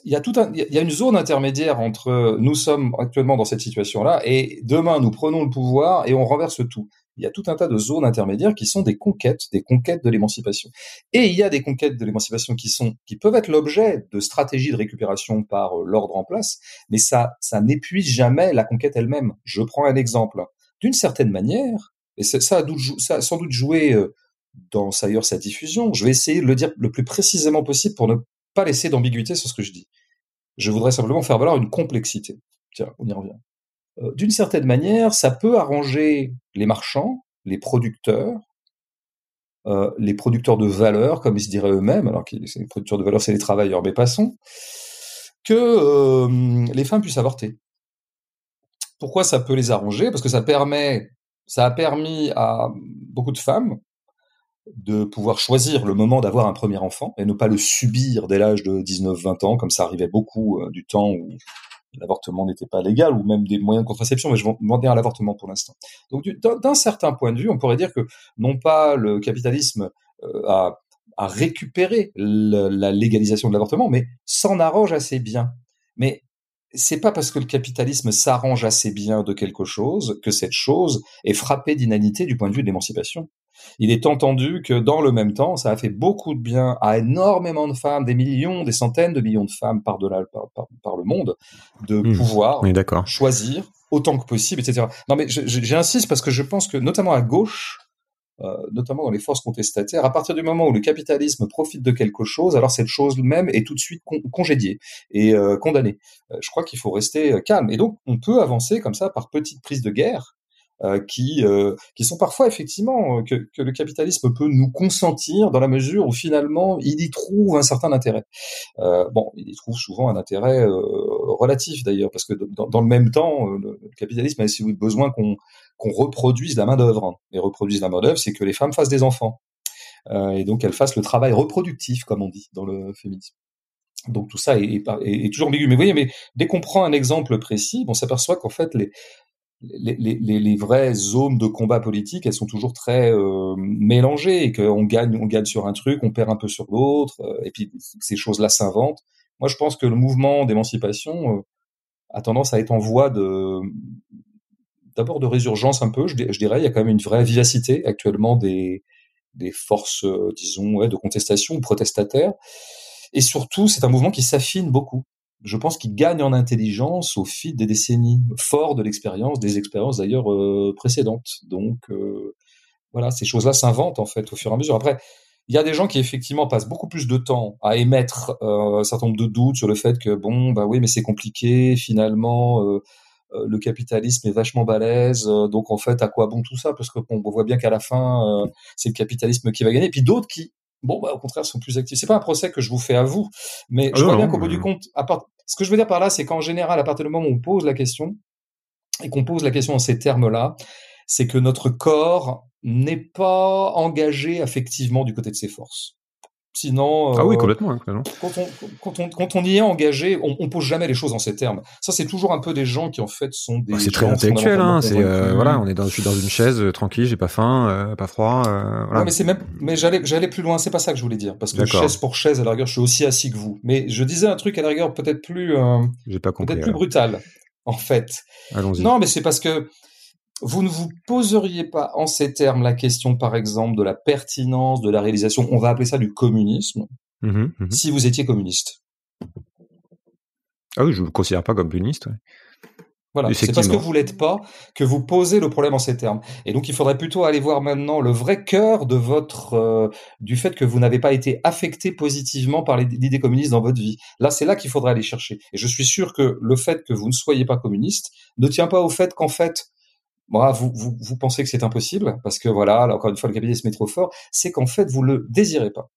il y a tout un, il y a une zone intermédiaire entre nous sommes actuellement dans cette situation-là et demain nous prenons le pouvoir et on renverse tout il y a tout un tas de zones intermédiaires qui sont des conquêtes, des conquêtes de l'émancipation. Et il y a des conquêtes de l'émancipation qui peuvent être l'objet de stratégies de récupération par euh, l'ordre en place, mais ça, n'épuise jamais la conquête elle-même. Je prends un exemple. D'une certaine manière, et ça a, ça sans doute joué euh, dans ailleurs sa diffusion, je vais essayer de le dire le plus précisément possible pour ne pas laisser d'ambiguïté sur ce que je dis. Je voudrais simplement faire valoir une complexité. Tiens, on y revient. Euh, d'une certaine manière, ça peut arranger les marchands, les producteurs, euh, les producteurs de valeur, comme ils se diraient eux-mêmes, alors que les producteurs de valeur, c'est les travailleurs, mais passons, que euh, les femmes puissent avorter. Pourquoi ça peut les arranger? Parce que ça permet, ça a permis à beaucoup de femmes de pouvoir choisir le moment d'avoir un premier enfant et ne pas le subir dès l'âge de 19-20 ans, comme ça arrivait beaucoup du temps où l'avortement n'était pas légal ou même des moyens de contraception, mais je m'en dire à l'avortement pour l'instant. Donc d'un certain point de vue, on pourrait dire que non pas le capitalisme euh, a, a, récupéré la légalisation de l'avortement, mais s'en arrange assez bien. Mais c'est pas parce que le capitalisme s'arrange assez bien de quelque chose que cette chose est frappée d'inanité du point de vue de l'émancipation. Il est entendu que dans le même temps, ça a fait beaucoup de bien à énormément de femmes, des millions, des centaines de millions de femmes par, delà par, le monde, de mmh. pouvoir choisir autant que possible, etc. Non, mais j'insiste parce que je pense que, notamment à gauche, euh, notamment dans les forces contestataires, à partir du moment où le capitalisme profite de quelque chose, alors cette chose même est tout de suite congédiée et euh, condamnée. Euh, je crois qu'il faut rester calme. Et donc, on peut avancer comme ça par petites prises de guerre qui euh, qui sont parfois effectivement euh, que, le capitalisme peut nous consentir dans la mesure où finalement il y trouve un certain intérêt. bon, il y trouve souvent un intérêt relatif d'ailleurs parce que dans, le même temps, le, capitalisme a aussi besoin qu'on qu'on reproduise la main d'œuvre. Et reproduise la main d'œuvre, c'est que les femmes fassent des enfants. et donc elles fassent le travail reproductif, comme on dit dans le féminisme. Donc tout ça est, est, est, toujours ambigu. Mais vous voyez, mais dès qu'on prend un exemple précis, on s'aperçoit qu'en fait les, les, vraies zones de combat politique, elles sont toujours très euh, mélangées et qu'on gagne, on gagne sur un truc, on perd un peu sur l'autre, euh, et puis ces choses-là s'inventent. Moi, je pense que le mouvement d'émancipation euh, a tendance à être en voie de, d'abord de résurgence un peu, je, dirais. Il y a quand même une vraie vivacité actuellement des, des forces, disons, de contestation ou protestataires. Et surtout, c'est un mouvement qui s'affine beaucoup je pense qu'il gagne en intelligence au fil des décennies, fort de l'expérience, des expériences d'ailleurs euh, précédentes. Donc, euh, Voilà, ces choses-là s'inventent en fait au fur et à mesure. Après, il y a des gens qui effectivement passent beaucoup plus de temps à émettre euh, un certain nombre de doutes sur le fait que bon, bah oui, mais c'est compliqué. Finalement, le capitalisme est vachement balèze. donc en fait, à quoi bon tout ça? Parce qu'on on voit bien qu'à la fin, c'est le capitalisme qui va gagner. Et puis d'autres qui, bon, bah, au contraire, sont plus actifs. C'est pas un procès que je vous fais à vous, mais je ah vois bien qu'au bout du compte, à part... ce que je veux dire par là, c'est qu'en général, à partir du moment où on pose la question et qu'on pose la question en ces termes-là, c'est que notre corps n'est pas engagé affectivement du côté de ses forces. Sinon, ah oui, euh, complètement. Quand, on, quand, on, quand, on, y est engagé, on, on pose jamais les choses en ces termes. Ça, c'est toujours un peu des gens qui en fait sont des. Bah, c'est très intellectuel. Hein, c'est euh, voilà, on est dans, je suis dans une chaise euh, tranquille, j'ai pas faim, pas froid. voilà. mais c'est même, mais j'allais, j'allais plus loin. C'est pas ça que je voulais dire, parce que chaise pour chaise, à la rigueur, je suis aussi assis que vous. Mais je disais un truc à la rigueur peut-être plus, j'ai pas compris, peut-être plus brutal, en fait. Allons-y. Non, mais c'est parce que vous ne vous poseriez pas en ces termes la question, par exemple, de la pertinence de la réalisation, on va appeler ça du communisme, mmh mmh si vous étiez communiste. Ah oui, je ne me considère pas comme communiste. Voilà, c'est parce que vous l'êtes pas que vous posez le problème en ces termes. Et donc, il faudrait plutôt aller voir maintenant le vrai cœur de votre euh, du fait que vous n'avez pas été affecté positivement par l'idée communiste dans votre vie. Là, c'est là qu'il faudrait aller chercher. Et je suis sûr que le fait que vous ne soyez pas communiste ne tient pas au fait qu'en fait moi, vous, vous, vous pensez que c'est impossible parce que voilà, là, encore une fois, le capitalisme est trop fort. C'est qu'en fait, vous le désirez pas.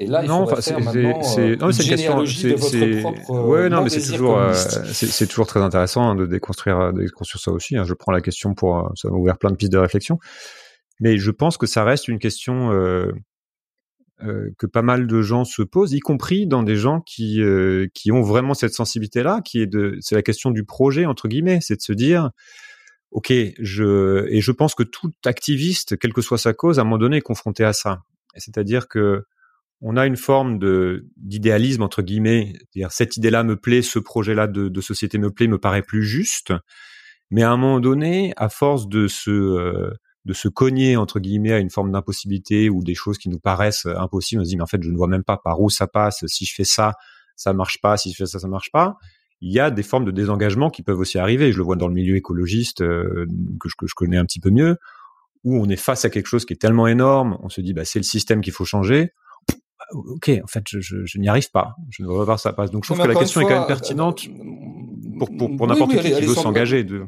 Et là, il non, c'est, euh, non, une généalogie de votre propre. Euh, ouais, non, mais c'est toujours, euh, c'est, toujours très intéressant hein, de déconstruire, de déconstruire ça aussi. Hein. Je prends la question pour, ça m'a ouvert plein de pistes de réflexion. Mais je pense que ça reste une question euh, que pas mal de gens se posent, y compris dans des gens qui euh, qui ont vraiment cette sensibilité-là, qui est de, c'est la question du projet entre guillemets, c'est de se dire, ok, je et je pense que tout activiste, quelle que soit sa cause, à un moment donné est confronté à ça. C'est-à-dire que on a une forme de d'idéalisme entre guillemets, dire cette idée-là me plaît, ce projet-là de, de, société me plaît, me paraît plus juste, mais à un moment donné, à force de se euh, de se cogner entre guillemets à une forme d'impossibilité ou des choses qui nous paraissent euh, impossibles. On se dit mais en fait je ne vois même pas par où ça passe. Si je fais ça, ça marche pas. Si je fais ça, ça marche pas. Il y a des formes de désengagement qui peuvent aussi arriver. Je le vois dans le milieu écologiste euh, que, je, que, je, connais un petit peu mieux, où on est face à quelque chose qui est tellement énorme. On se dit bah c'est le système qu'il faut changer. Ok, en fait, je, je, je n'y arrive pas. Je ne vois pas ça passe. Donc, je trouve que la question est quand même pertinente euh, pour, pour, pour n'importe qui qui veut s'engager. De...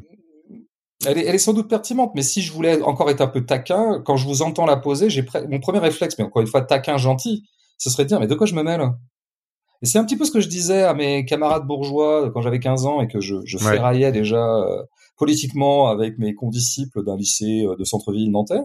Elle est, elle est, sans doute pertinente, mais si je voulais encore être un peu taquin, quand je vous entends la poser, j'ai mon premier réflexe, mais encore une fois taquin gentil, ce serait de dire mais de quoi je me mêle? Et c'est un petit peu ce que je disais à mes camarades bourgeois quand j'avais 15 ans et que je, je ferraillais déjà euh, politiquement avec mes condisciples d'un lycée euh, de centre-ville nantais.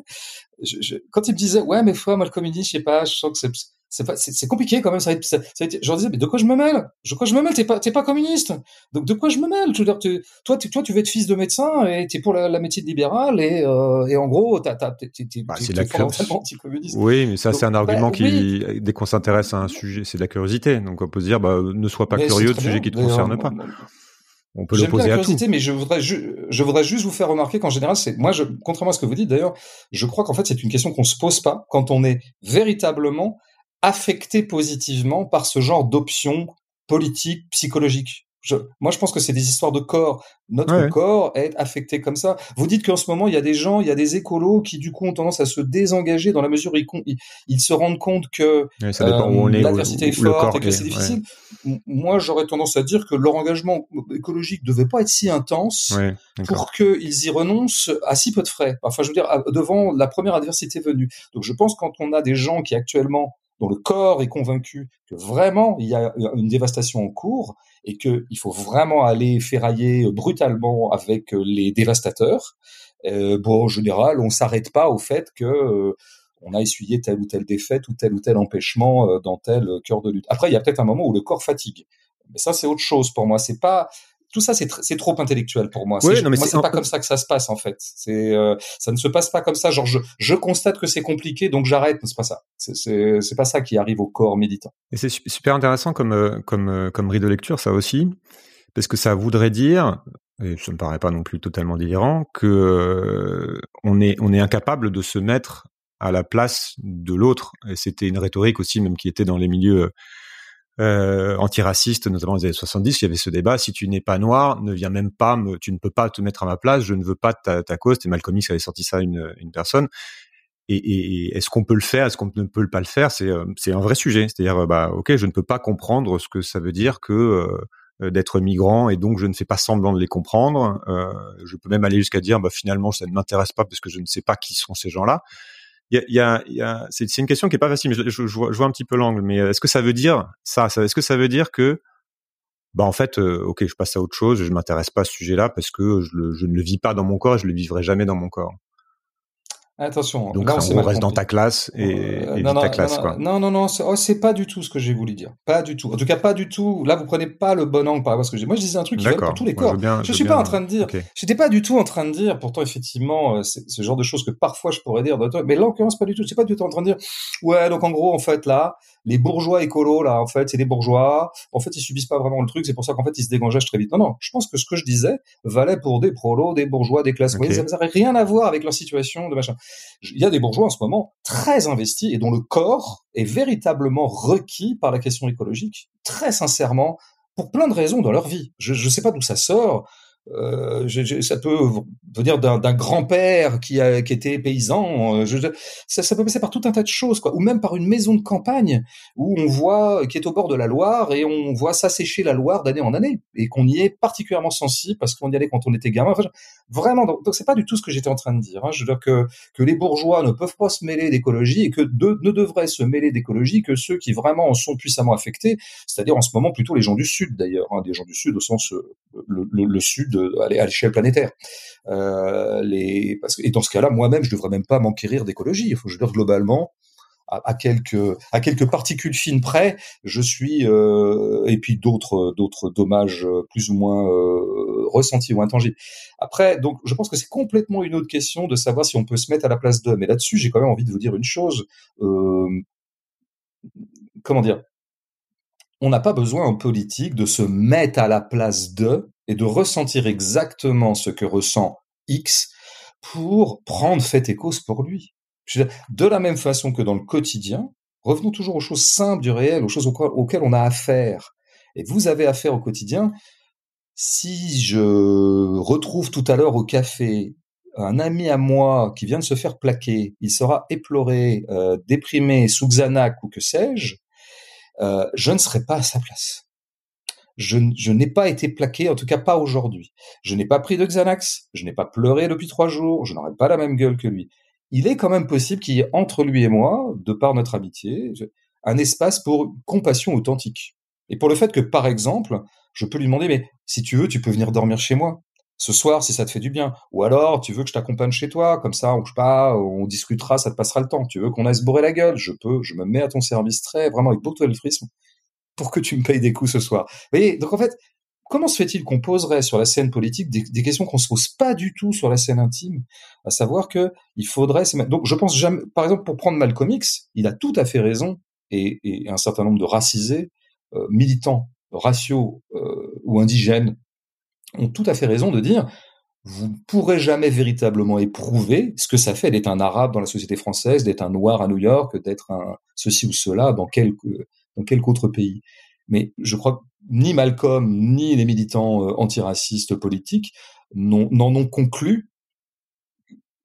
Je, je, quand ils me disaient ouais mais foi moi le communisme je sais pas, je sens que c'est c'est compliqué quand même ça, ça, ça je leur disais mais de quoi je me mêle? De quoi je me mêle? T'es pas t'es pas communiste. Donc de quoi je me mêle? Je veux dire tu, toi tu, toi tu veux être fils de médecin et t'es pour la, la médecine libérale et euh, et en gros t'es bah, la anti-communiste. Oui mais ça c'est un argument bah, qui dès qu'on s'intéresse à un sujet c'est de la curiosité. Donc on peut se dire bah ne sois pas curieux de sujet qui te concerne pas. on peut l'opposer à tout. Mais je voudrais, je voudrais juste vous faire remarquer qu'en général, c'est moi, je, contrairement à ce que vous dites d'ailleurs, je crois qu'en fait, c'est une question qu'on se pose pas quand on est véritablement affecté positivement par ce genre d'options politiques, psychologiques. Je, moi, je pense que c'est des histoires de corps. Notre corps est affecté comme ça. Vous dites qu'en ce moment, il y a des gens, il y a des écolos qui, du coup, ont tendance à se désengager dans la mesure où ils, ils, se rendent compte que euh, l'adversité est forte et que c'est difficile. Moi, j'aurais tendance à dire que leur engagement écologique devait pas être si intense pour qu'ils y renoncent à si peu de frais. Enfin, je veux dire, devant la première adversité venue. Donc, je pense quand on a des gens qui actuellement dont le corps est convaincu que vraiment il y a une dévastation en cours et qu'il faut vraiment aller ferrailler brutalement avec les dévastateurs, euh, bon, en général, on s'arrête pas au fait que euh, on a essuyé telle ou telle défaite ou tel ou tel empêchement euh, dans tel cœur de lutte. Après, il y a peut-être un moment où le corps fatigue. Mais ça, c'est autre chose pour moi. C'est pas tout ça, c'est trop intellectuel pour moi. Oui, non, mais c'est pas comme ça que ça se passe en fait. C'est euh, ça ne se passe pas comme ça. Genre, je, je constate que c'est compliqué, donc j'arrête. C'est pas ça. C'est pas ça qui arrive au corps méditant. Et c'est super intéressant comme euh, comme euh, comme grille de lecture, ça aussi, parce que ça voudrait dire, et ça me paraît pas non plus totalement délirant, que on est on est incapable de se mettre à la place de l'autre. Et c'était une rhétorique aussi, même qui était dans les milieux euh, antiraciste, notamment dans les années 70, il y avait ce débat, si tu n'es pas noir, ne viens même pas, me, tu ne peux pas te mettre à ma place, je ne veux pas ta, ta cause. Et Malcolm X avait sorti ça à une, une personne. Et, et, est-ce qu'on peut le faire, est-ce qu'on ne peut pas le faire? C'est euh, c'est un vrai sujet. C'est-à-dire, bah, ok, je ne peux pas comprendre ce que ça veut dire que euh, d'être migrant et donc je ne fais pas semblant de les comprendre. Euh, je peux même aller jusqu'à dire, bah, finalement, ça ne m'intéresse pas parce que je ne sais pas qui sont ces gens-là y a, c'est, une question qui est pas facile. Je, je, vois, un petit peu l'angle, mais euh, est-ce que ça veut dire ça, Est-ce que ça veut dire que, bah en fait, euh, ok, je passe à autre chose, je m'intéresse pas à ce sujet-là parce que je, je, ne le vis pas dans mon corps et je le vivrai jamais dans mon corps? Attention. Donc on, reste dans ta classe et, euh, et non, ta non, classe non, quoi. Non non non, oh, c'est pas du tout ce que j'ai voulu dire. Pas du tout. En tout cas pas du tout. Là vous prenez pas le bon angle par rapport à ce que j'ai. Moi je disais un truc qui va pour tous les corps. je, bien, je, suis pas en train de dire. Okay. J'étais pas du tout en train de dire. Pourtant effectivement euh, c'est ce genre de choses que parfois je pourrais dire. Mais là en l'occurrence pas du tout. C'est pas du tout en train de dire. Ouais donc en gros en fait là les bourgeois écolos là en fait c'est des bourgeois. En fait ils subissent pas vraiment le truc. C'est pour ça qu'en fait ils se dégageaient très vite. Non non. Je pense que ce que je disais valait pour des prolos, des bourgeois, des classes moyennes. Okay. Ça n'a rien à voir avec leur situation de machin. Il y a des bourgeois en ce moment très investis et dont le corps est véritablement requis par la question écologique, très sincèrement, pour plein de raisons dans leur vie. Je ne sais pas d'où ça sort. Euh, ça peut venir d'un grand-père qui, était paysan. Je, ça, peut passer par tout un tas de choses. Ou même par une maison de campagne où on voit qui est au bord de la Loire et on voit s'assécher la Loire d'année en année et qu'on y est particulièrement sensible parce qu'on y allait quand on était gamin. Enfin, vraiment, donc, c'est pas du tout ce que j'étais en train de dire. Hein. Je veux dire que les bourgeois ne peuvent pas se mêler d'écologie et que ne devraient se mêler d'écologie que ceux qui vraiment en sont puissamment affectés, c'est-à-dire en ce moment plutôt les gens du Sud d'ailleurs, hein, des gens du Sud au sens le Sud à l'échelle planétaire. Euh, et dans ce cas-là, moi-même, je devrais même pas m'enquérir d'écologie. Il faut, dire, globalement, à, quelques à quelques particules fines près, je suis euh, et puis d'autres d'autres dommages plus ou moins euh, ressentis ou intangibles. Après, donc, je pense que c'est complètement une autre question de savoir si on peut se mettre à la place d'eux. Mais là-dessus, j'ai quand même envie de vous dire une chose. Euh, comment dire on n'a pas besoin en politique de se mettre à la place d'eux et de ressentir exactement ce que ressent X pour prendre fait et cause pour lui. De la même façon que dans le quotidien, revenons toujours aux choses simples du réel, aux choses auxquelles on a affaire. Et vous avez affaire au quotidien. Si je retrouve tout à l'heure au café un ami à moi qui vient de se faire plaquer, il sera éploré, euh, déprimé, sous Xanax ou que sais-je, euh, je ne serai pas à sa place. Je, je n'ai pas été plaqué, en tout cas pas aujourd'hui. Je n'ai pas pris de Xanax, je n'ai pas pleuré depuis trois jours, je n'aurai pas la même gueule que lui. Il est quand même possible qu'il y ait entre lui et moi, de par notre amitié, un espace pour compassion authentique. Et pour le fait que, par exemple, je peux lui demander, mais si tu veux, tu peux venir dormir chez moi ce soir si ça te fait du bien. Ou alors, tu veux que je t'accompagne chez toi, comme ça, on bouge pas, on discutera, ça te passera le temps. Tu veux qu'on aille se bourrer la gueule, je peux, je me mets à ton service très, vraiment avec beaucoup d'altruisme pour que tu me payes des coups ce soir. Vous voyez, donc en fait, comment se fait-il qu'on poserait sur la scène politique des, questions qu'on se pose pas du tout sur la scène intime, à savoir que il faudrait, donc je pense jamais, par exemple pour prendre Malcolm X, il a tout à fait raison et, et un certain nombre de racisés, euh, militants, raciaux euh, ou indigènes ont tout à fait raison de dire vous ne pourrez jamais véritablement éprouver ce que ça fait d'être un arabe dans la société française, d'être un noir à New York, d'être un ceci ou cela dans quelque, dans autre pays. Mais je crois que ni Malcolm, ni les militants euh, antiracistes politiques n'en ont conclu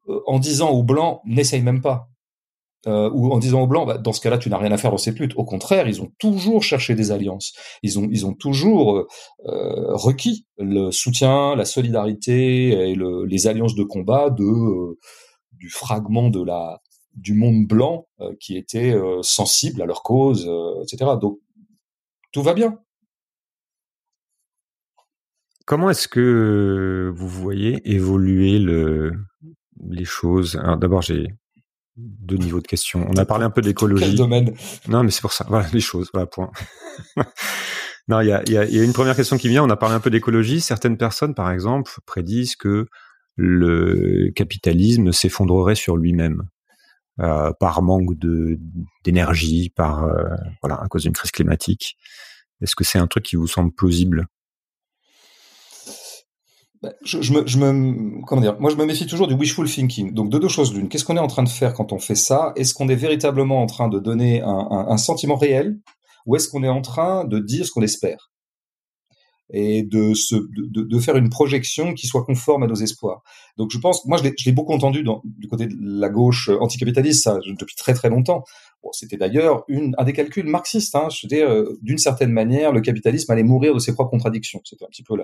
euh, en disant aux Blancs, n'essaye même pas euh, ou en disant aux blancs, bah, dans ce cas-là, tu n'as rien à faire au cette lutte. Au contraire, ils ont toujours cherché des alliances. Ils ont, ils ont toujours euh, requis le soutien, la solidarité et le, les alliances de combat de euh, du fragment de la du monde blanc euh, qui était euh, sensible à leur cause, etc. Donc tout va bien. Comment est-ce que vous voyez évoluer le, les choses? Alors d'abord, j'ai deux niveaux de questions. On a parlé un peu d'écologie. Quel domaine? Non, mais c'est pour ça. Voilà, les choses. Voilà, point. <laughs> non, il y a, y, a, y a, une première question qui vient. On a parlé un peu d'écologie. Certaines personnes, par exemple, prédisent que le capitalisme s'effondrerait sur lui-même euh, par manque de d'énergie, par euh, voilà, à cause d'une crise climatique. Est-ce que c'est un truc qui vous semble plausible? Je, je, me, comment dire, moi je me méfie toujours du wishful thinking. Donc de deux choses l'une. Qu'est-ce qu'on est en train de faire quand on fait ça? Est-ce qu'on est véritablement en train de donner un, sentiment réel? Ou est-ce qu'on est en train de dire ce qu'on espère? Et de, faire une projection qui soit conforme à nos espoirs. Donc je pense, moi je l'ai beaucoup entendu du côté de la gauche anticapitaliste, ça depuis très très longtemps. C'était d'ailleurs un des calculs marxistes. Hein. Dire, euh, d'une certaine manière, le capitalisme allait mourir de ses propres contradictions. C'était un petit peu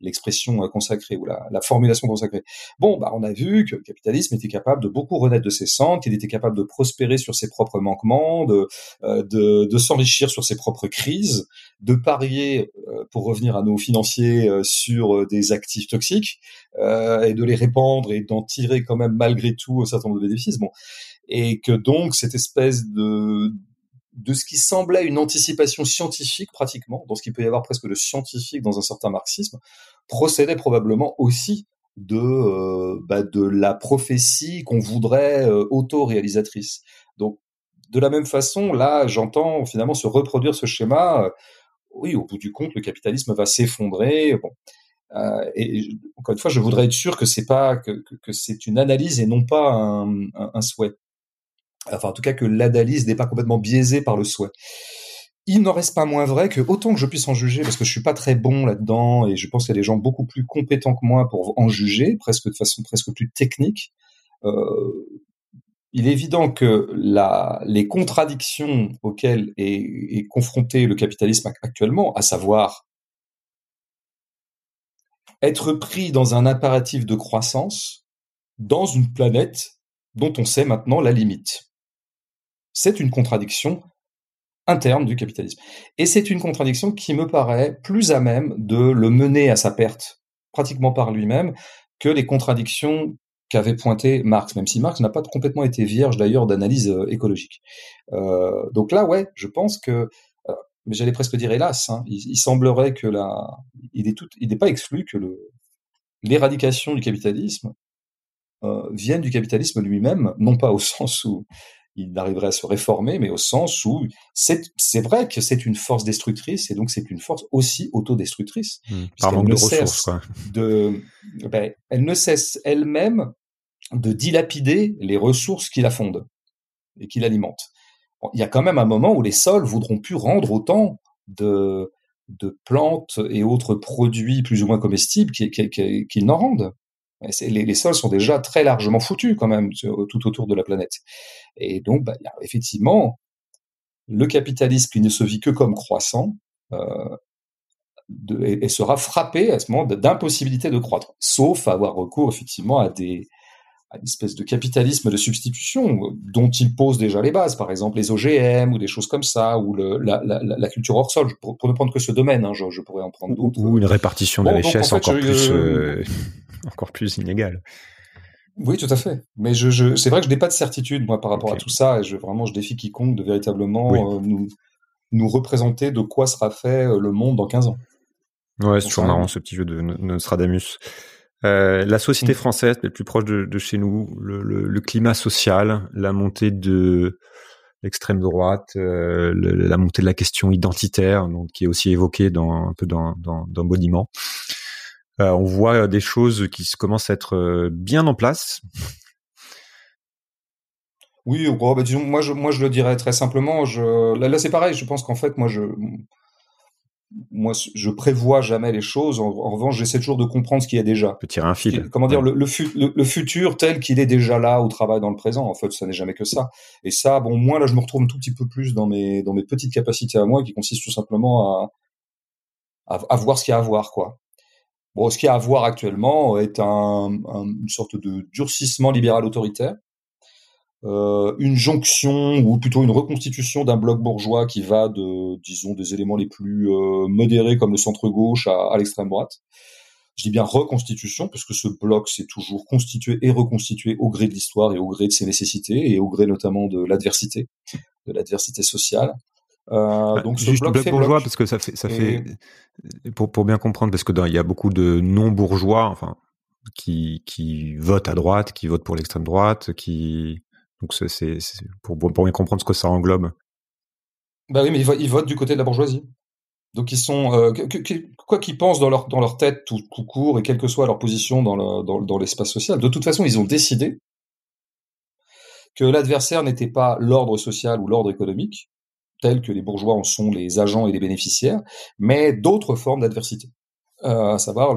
l'expression euh, consacrée ou la, la, formulation consacrée. Bon, bah, on a vu que le capitalisme était capable de beaucoup renaître de ses cendres, qu'il était capable de prospérer sur ses propres manquements, de, euh, de, de s'enrichir sur ses propres crises, de parier, pour revenir à nos financiers, sur des actifs toxiques et de les répandre et d'en tirer quand même malgré tout un certain nombre de bénéfices. Et que donc cette espèce de de ce qui semblait une anticipation scientifique pratiquement, dans ce qu'il peut y avoir presque de scientifique dans un certain marxisme, procédait probablement aussi de euh, bah, de la prophétie qu'on voudrait euh, auto-réalisatrice. Donc de la même façon, là, j'entends finalement se reproduire ce schéma. Euh, oui, au bout du compte, le capitalisme va s'effondrer. Euh, et encore une fois, je voudrais être sûr que c'est pas que, que, c'est une analyse et non pas un souhait enfin en tout cas que l'analyse n'est pas complètement biaisée par le souhait. Il n'en reste pas moins vrai que autant que je puisse en juger, parce que je suis pas très bon là-dedans et je pense qu'il y a des gens beaucoup plus compétents que moi pour en juger, presque de façon presque plus technique. Euh, il est évident que les contradictions auxquelles est, est confronté le capitalisme actuellement, à savoir être pris dans un impératif de croissance dans une planète dont on sait maintenant la limite. C'est une contradiction interne du capitalisme. Et c'est une contradiction qui me paraît plus à même de le mener à sa perte, pratiquement par lui-même, que les contradictions qu'avait pointé Marx, même si Marx n'a pas complètement été vierge d'ailleurs d'analyse euh, écologique. Euh, donc là, ouais, je pense que, euh, mais j'allais presque dire hélas, hein, il, semblerait que la, il est tout, il n'est pas exclu que l'éradication du capitalisme vienne du capitalisme lui-même, non pas au <laughs> sens où il arriverait à se réformer, mais au sens où c'est vrai que c'est une force destructrice et donc c'est une force aussi autodestructrice. Mmh, par manque de ressources, quoi. De, ben, elle ne cesse elle-même de dilapider les ressources qui la fondent et qui l'alimentent. il y a quand même un moment où les sols voudront plus rendre autant de, de plantes et autres produits plus ou moins comestibles qu'ils n'en rendent. Les, sols sont déjà très largement foutus quand même tout autour de la planète. Et donc, bah, effectivement, le capitalisme qui ne se vit que comme croissant euh, et, sera frappé à ce moment d'impossibilité de croître, sauf à avoir recours effectivement à des à une espèce de capitalisme de substitution dont il pose déjà les bases, par exemple les OGM ou des choses comme ça, ou le, la, la, la, culture hors sol, pour, pour, ne prendre que ce domaine, hein, je, je, pourrais en prendre d'autres. Ou une répartition de bon, richesse en fait, encore, plus, euh, <laughs> encore plus inégale. Oui, tout à fait. Mais je, je c'est vrai que je n'ai pas de certitude moi par rapport okay. à tout ça, et je vraiment je défie quiconque de véritablement oui. euh, nous nous représenter de quoi sera fait euh, le monde dans 15 ans. Ouais, c'est toujours marrant ce petit jeu de Nostradamus. Euh, la société mmh. française est plus proche de, de chez nous, le, le, le, climat social, la montée de l'extrême droite, euh, le, la montée de la question identitaire, donc qui est aussi évoquée dans un peu dans, dans, dans Boniment. Euh, on voit des choses qui commencent à être bien en place. Oui, oh, bah, disons, moi je, moi je le dirais très simplement. Je, là, là c'est pareil. Je pense qu'en fait, moi je, moi, je prévois jamais les choses. En, en revanche, j'essaie toujours de comprendre ce qu'il y a déjà. Peut tirer un fil. Comment dire, le, le, le, futur tel qu'il est déjà là au travail dans le présent. En fait, ça n'est jamais que ça. Et ça, bon, moi là, je me retrouve un tout petit peu plus dans mes dans mes petites capacités à moi, qui consistent tout simplement à à, à voir ce qu'il y a à voir, quoi. Bon, ce qu'il y a à voir actuellement est un, un, une sorte de durcissement libéral autoritaire euh, une jonction ou plutôt une reconstitution d'un bloc bourgeois qui va de, disons, des éléments les plus euh, modérés comme le centre-gauche à, à l'extrême droite. Je dis bien reconstitution parce que ce bloc s'est toujours constitué et reconstitué au gré de l'histoire et au gré de ses nécessités et au gré notamment de l'adversité, de l'adversité sociale. Euh, donc ce Juste bloc, bloc bourgeois bloc. parce que ça fait ça et... fait pour pour bien comprendre parce que dans, il y a beaucoup de non bourgeois enfin qui qui votent à droite, qui votent pour l'extrême droite, qui donc c'est pour, pour bien comprendre ce que ça englobe. Bah oui, mais ils, votent du côté de la bourgeoisie. Donc ils sont euh, quoi qu'ils pensent dans leur dans leur tête tout, court et quelle que soit leur position dans le, dans, l'espace social, de toute façon ils ont décidé que l'adversaire n'était pas l'ordre social ou l'ordre économique, tels que les bourgeois en sont les agents et les bénéficiaires, mais d'autres formes d'adversité. Euh, à savoir,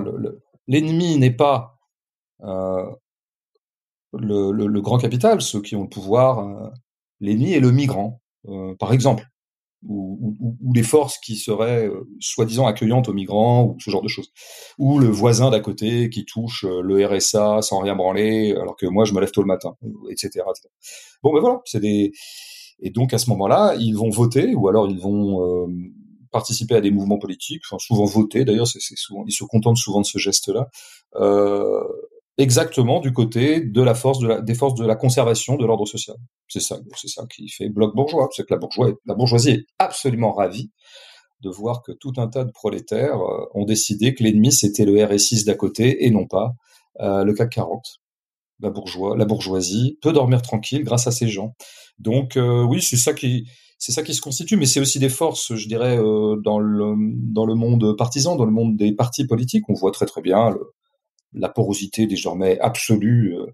l'ennemi n'est pas euh, le, grand capital, ceux qui ont le pouvoir. Euh, l'ennemi est le migrant, euh, par exemple, ou, les forces qui seraient euh, soi-disant accueillantes aux migrants, ou ce genre de choses. Ou le voisin d'à côté qui touche le RSA sans rien branler, alors que moi je me lève tôt le matin, etc. Bon, ben voilà, c'est des et donc à ce moment-là, ils vont voter, ou alors ils vont participer à des mouvements politiques, souvent voter d'ailleurs, c'est souvent, ils se contentent souvent de ce geste-là, exactement du côté de la force de la, des forces de la conservation de l'ordre social. C'est ça, c'est ça qui fait bloc bourgeois, c'est que la, bourgeoisie, est absolument ravie de voir que tout un tas de prolétaires euh, ont décidé que l'ennemi c'était le RS6 d'à côté et non pas euh, le CAC 40. La, bourgeois, la bourgeoisie peut dormir tranquille grâce à ces gens. Donc euh, oui, c'est ça qui c'est ça qui se constitue, mais c'est aussi des forces, je dirais, dans le dans le monde partisan, dans le monde des partis politiques. On voit très très bien le, la porosité désormais absolue euh,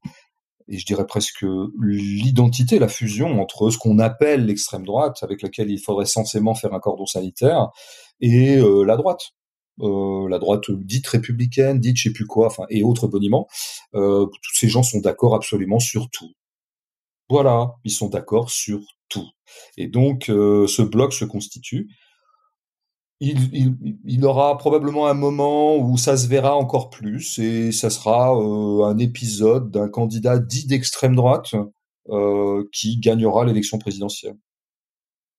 et je dirais presque l'identité, la fusion entre ce qu'on appelle l'extrême droite, avec laquelle il faudrait censément faire un cordon sanitaire, et la droite. Euh, la droite dite républicaine, dite je sais plus quoi, enfin et autres boniments, euh, tous ces gens sont d'accord absolument sur tout. Voilà, ils sont d'accord sur tout. Et donc, euh, ce bloc se constitue. Il, il, aura probablement un moment où ça se verra encore plus, et ça sera euh, un épisode d'un candidat dit d'extrême droite euh, qui gagnera l'élection présidentielle.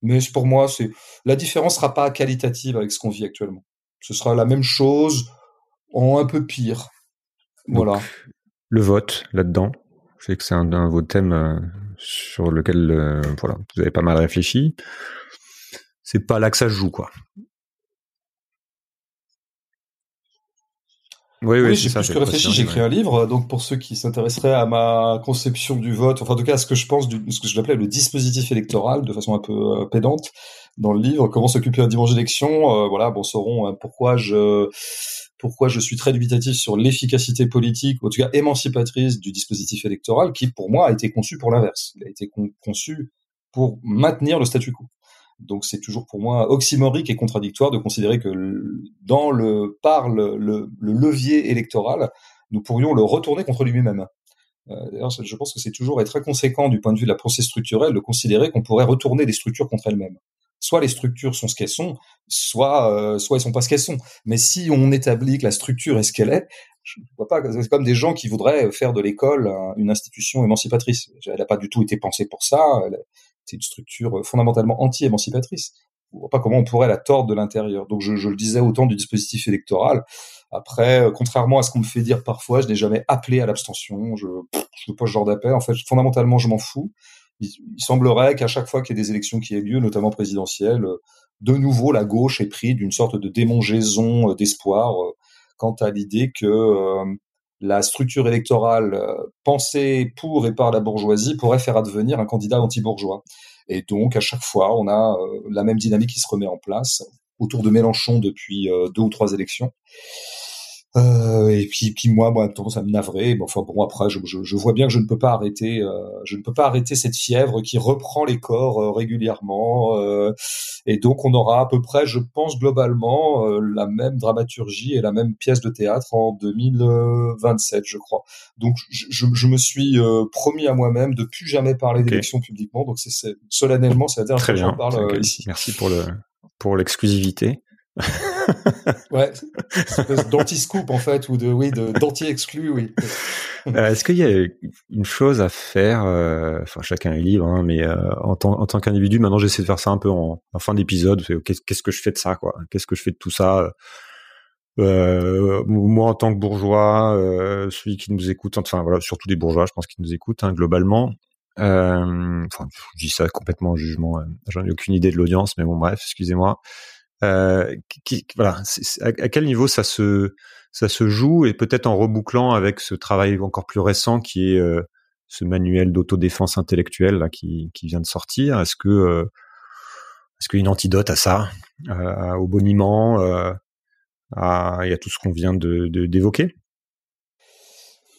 Mais pour moi, c'est la différence sera pas qualitative avec ce qu'on vit actuellement. Ce sera la même chose en un peu pire. voilà. Le vote là-dedans, je sais que c'est un, un, de vos thèmes sur lequel euh, voilà, vous avez pas mal réfléchi. C'est pas là que ça se joue, quoi. Oui, oui, j'ai plus que réfléchi. J'ai écrit un livre. Donc, pour ceux qui s'intéresseraient à ma conception du vote, enfin, en tout cas, à ce que je pense du, ce que je l'appelais le dispositif électoral, de façon un peu euh, pédante, dans le livre, comment s'occuper un dimanche d'élection, euh, voilà, bon, sauront hein, pourquoi je, pourquoi je suis très dubitatif sur l'efficacité politique, ou en tout cas émancipatrice du dispositif électoral, qui pour moi a été conçu pour l'inverse. Il a été conçu pour maintenir le statu quo. Donc c'est toujours pour moi oxymorique et contradictoire de considérer que dans le par le, le, levier électoral, nous pourrions le retourner contre lui-même. Euh, D'ailleurs, je pense que c'est toujours être très conséquent du point de vue de la pensée structurelle de considérer qu'on pourrait retourner les structures contre elles-mêmes soit les structures sont ce qu'elles sont, soit euh, soit elles sont pas ce qu'elles sont. Mais si on établit que la structure est ce qu'elle est, je vois pas. C'est comme des gens qui voudraient faire de l'école une institution émancipatrice. Elle n'a pas du tout été pensée pour ça. C'est une structure fondamentalement anti-émancipatrice. Je vois pas comment on pourrait la tordre de l'intérieur. Donc je, le disais autant du dispositif électoral. Après, euh, contrairement à ce qu'on me fait dire parfois, je n'ai jamais appelé à l'abstention. Je je veux pas ce genre d'appel. En fait, fondamentalement, je m'en fous il, semblerait qu'à chaque fois qu'il y ait des élections qui aient lieu, notamment présidentielles, de nouveau la gauche est prise d'une sorte de démangeaison euh, d'espoir euh, quant à l'idée que euh, la structure électorale pensée pour et par la bourgeoisie pourrait faire advenir un candidat anti-bourgeois. Et donc, à chaque fois, on a la même dynamique qui se remet en place autour de Mélenchon depuis deux ou trois élections. Euh, et puis, puis moi, moi, ça me navrait. Bon, enfin bon, après, je, je, je, vois bien que je ne peux pas arrêter, euh, je ne peux pas arrêter cette fièvre qui reprend les corps euh, régulièrement. Euh, et donc, on aura à peu près, je pense globalement, euh, la même dramaturgie et la même pièce de théâtre en 2027, je crois. Donc, je, je me suis promis à moi-même de plus jamais parler d'élection publiquement. Donc, c'est solennellement, c'est à dire que j'en parle ici. Merci pour le pour l'exclusivité ouais, d'anti-scoop en fait, ou de oui, d'anti-exclu, oui. Euh, est-ce qu'il y a une chose à faire euh, Enfin, chacun est libre, hein, mais euh, en tant, qu'individu, maintenant j'essaie de faire ça un peu en, fin d'épisode. Qu'est-ce que je fais de ça, Qu'est-ce que je fais de tout ça? Moi, en tant que bourgeois, celui qui nous écoute, enfin voilà, surtout des bourgeois, je pense, qui nous écoutent hein, globalement. enfin, je dis ça complètement en jugement. J'en ai aucune idée de l'audience, mais bon, bref, excusez-moi. Euh, à, quel niveau ça se joue et peut-être en rebouclant avec ce travail encore plus récent qui est euh, ce manuel d'autodéfense intellectuelle qui, vient de sortir. Est-ce que euh, est-ce qu'il y a une antidote à ça, au boniment, à, et à tout ce qu'on vient de d'évoquer?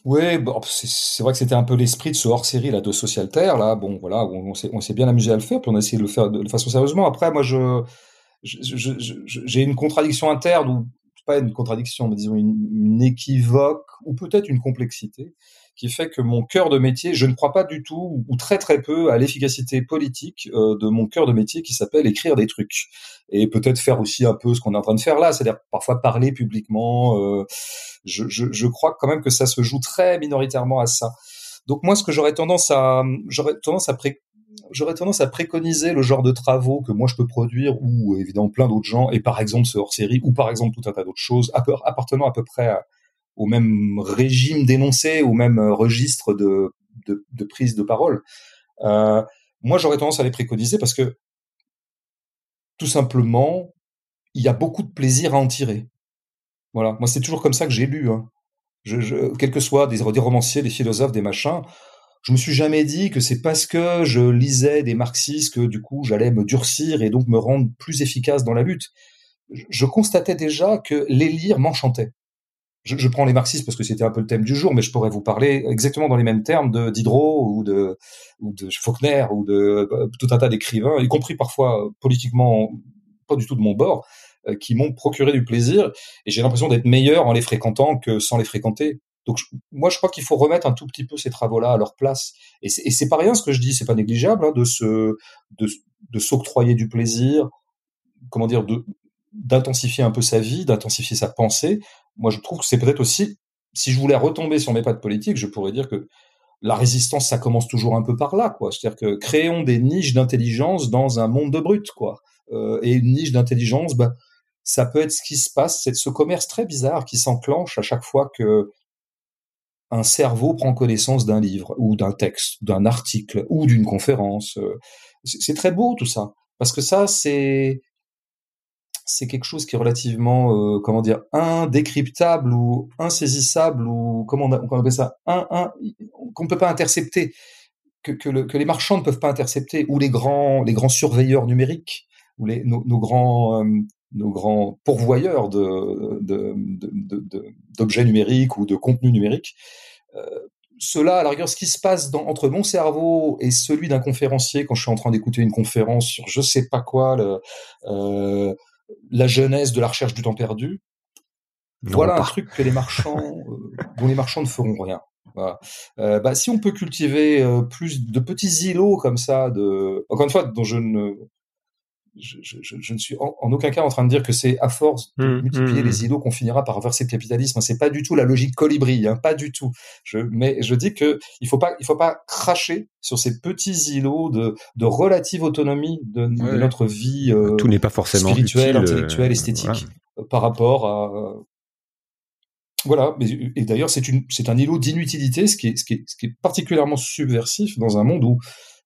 Oui, bon, c'est vrai que c'était un peu l'esprit de ce hors-série de Social Terre là. Bon, voilà, on, s'est bien amusé à le faire, puis on a essayé de le faire de, façon sérieusement. Après, moi, je j'ai une contradiction interne ou pas une contradiction, mais disons une, équivoque ou peut-être une complexité qui fait que mon cœur de métier, je ne crois pas du tout ou très très peu à l'efficacité politique euh, de mon cœur de métier qui s'appelle écrire des trucs et peut-être faire aussi un peu ce qu'on est en train de faire là, c'est-à-dire parfois parler publiquement. Euh, je, je, je, crois quand même que ça se joue très minoritairement à ça. Donc moi, ce que j'aurais tendance à, j'aurais tendance à pré j'aurais tendance à préconiser le genre de travaux que moi je peux produire ou évidemment plein d'autres gens et par exemple ce hors-série ou par exemple tout un tas d'autres choses appartenant à peu près au même régime d'énoncé, au même euh, registre de prise de parole. Euh, moi, j'aurais tendance à les préconiser parce que tout simplement, il y a beaucoup de plaisir à en tirer. Voilà, moi c'est toujours comme ça que j'ai lu. Hein. Je, je, quels que soient des, des romanciers, des philosophes, des machins, je me suis jamais dit que c'est parce que je lisais des marxistes que du coup j'allais me durcir et donc me rendre plus efficace dans la lutte. Je constatais déjà que les lire m'enchantait je, prends les marxistes parce que c'était un peu le thème du jour, mais je pourrais vous parler exactement dans les mêmes termes de Diderot ou de, ou de Faulkner ou de euh, tout un tas d'écrivains, y compris parfois politiquement pas du tout de mon bord, euh, qui m'ont procuré du plaisir. Et j'ai l'impression d'être meilleur en les fréquentant que sans les fréquenter. Donc moi, je crois qu'il faut remettre un tout petit peu ces travaux-là à leur place. Et c'est pas rien ce que je dis, c'est pas négligeable hein, de se de, s'octroyer du plaisir, comment dire, de d'intensifier un peu sa vie, d'intensifier sa pensée, moi je trouve que c'est peut-être aussi, si je voulais retomber sur mes pattes politiques, je pourrais dire que la résistance, ça commence toujours un peu par là, quoi. C'est-à-dire que créons des niches d'intelligence dans un monde de brutes, quoi. Euh, et une niche d'intelligence, bah, ça peut être ce qui se passe, c'est ce commerce très bizarre qui s'enclenche à chaque fois que un cerveau prend connaissance d'un livre ou d'un texte, d'un article ou d'une conférence. Euh, c'est très beau tout ça, parce que ça, c'est c'est quelque chose qui est relativement, euh, comment dire, indécryptable ou insaisissable ou comment on, appelle ça, qu'on ne peut pas intercepter, que, que, le, que, les marchands ne peuvent pas intercepter, ou les grands, les grands surveilleurs numériques, ou les, nos, nos grands, euh, nos grands pourvoyeurs d'objets de, de, numériques ou de contenus numériques. Euh, cela, à la rigueur, ce qui se passe dans, entre mon cerveau et celui d'un conférencier quand je suis en train d'écouter une conférence sur je sais pas quoi, le, euh, la jeunesse de la recherche du temps perdu. voilà un truc que les marchands, <laughs> euh, dont les marchands ne feront rien. Euh, bah, si on peut cultiver euh, plus de petits îlots comme ça, de encore une fois, dont je ne je, ne suis en, aucun cas en train de dire que c'est à force de mmh, multiplier mmh, les mmh. îlots qu'on finira par verser le capitalisme. C'est pas du tout la logique colibri, hein, pas du tout. Je, mais je dis que il faut pas, il faut pas cracher sur ces petits îlots de, de relative autonomie de, notre vie. Euh, tout n'est pas forcément spirituelle, intellectuelle, euh, esthétique euh, par rapport à. voilà, et d'ailleurs c'est un îlot d'inutilité, ce qui est, ce qui est, ce qui est particulièrement subversif dans un monde où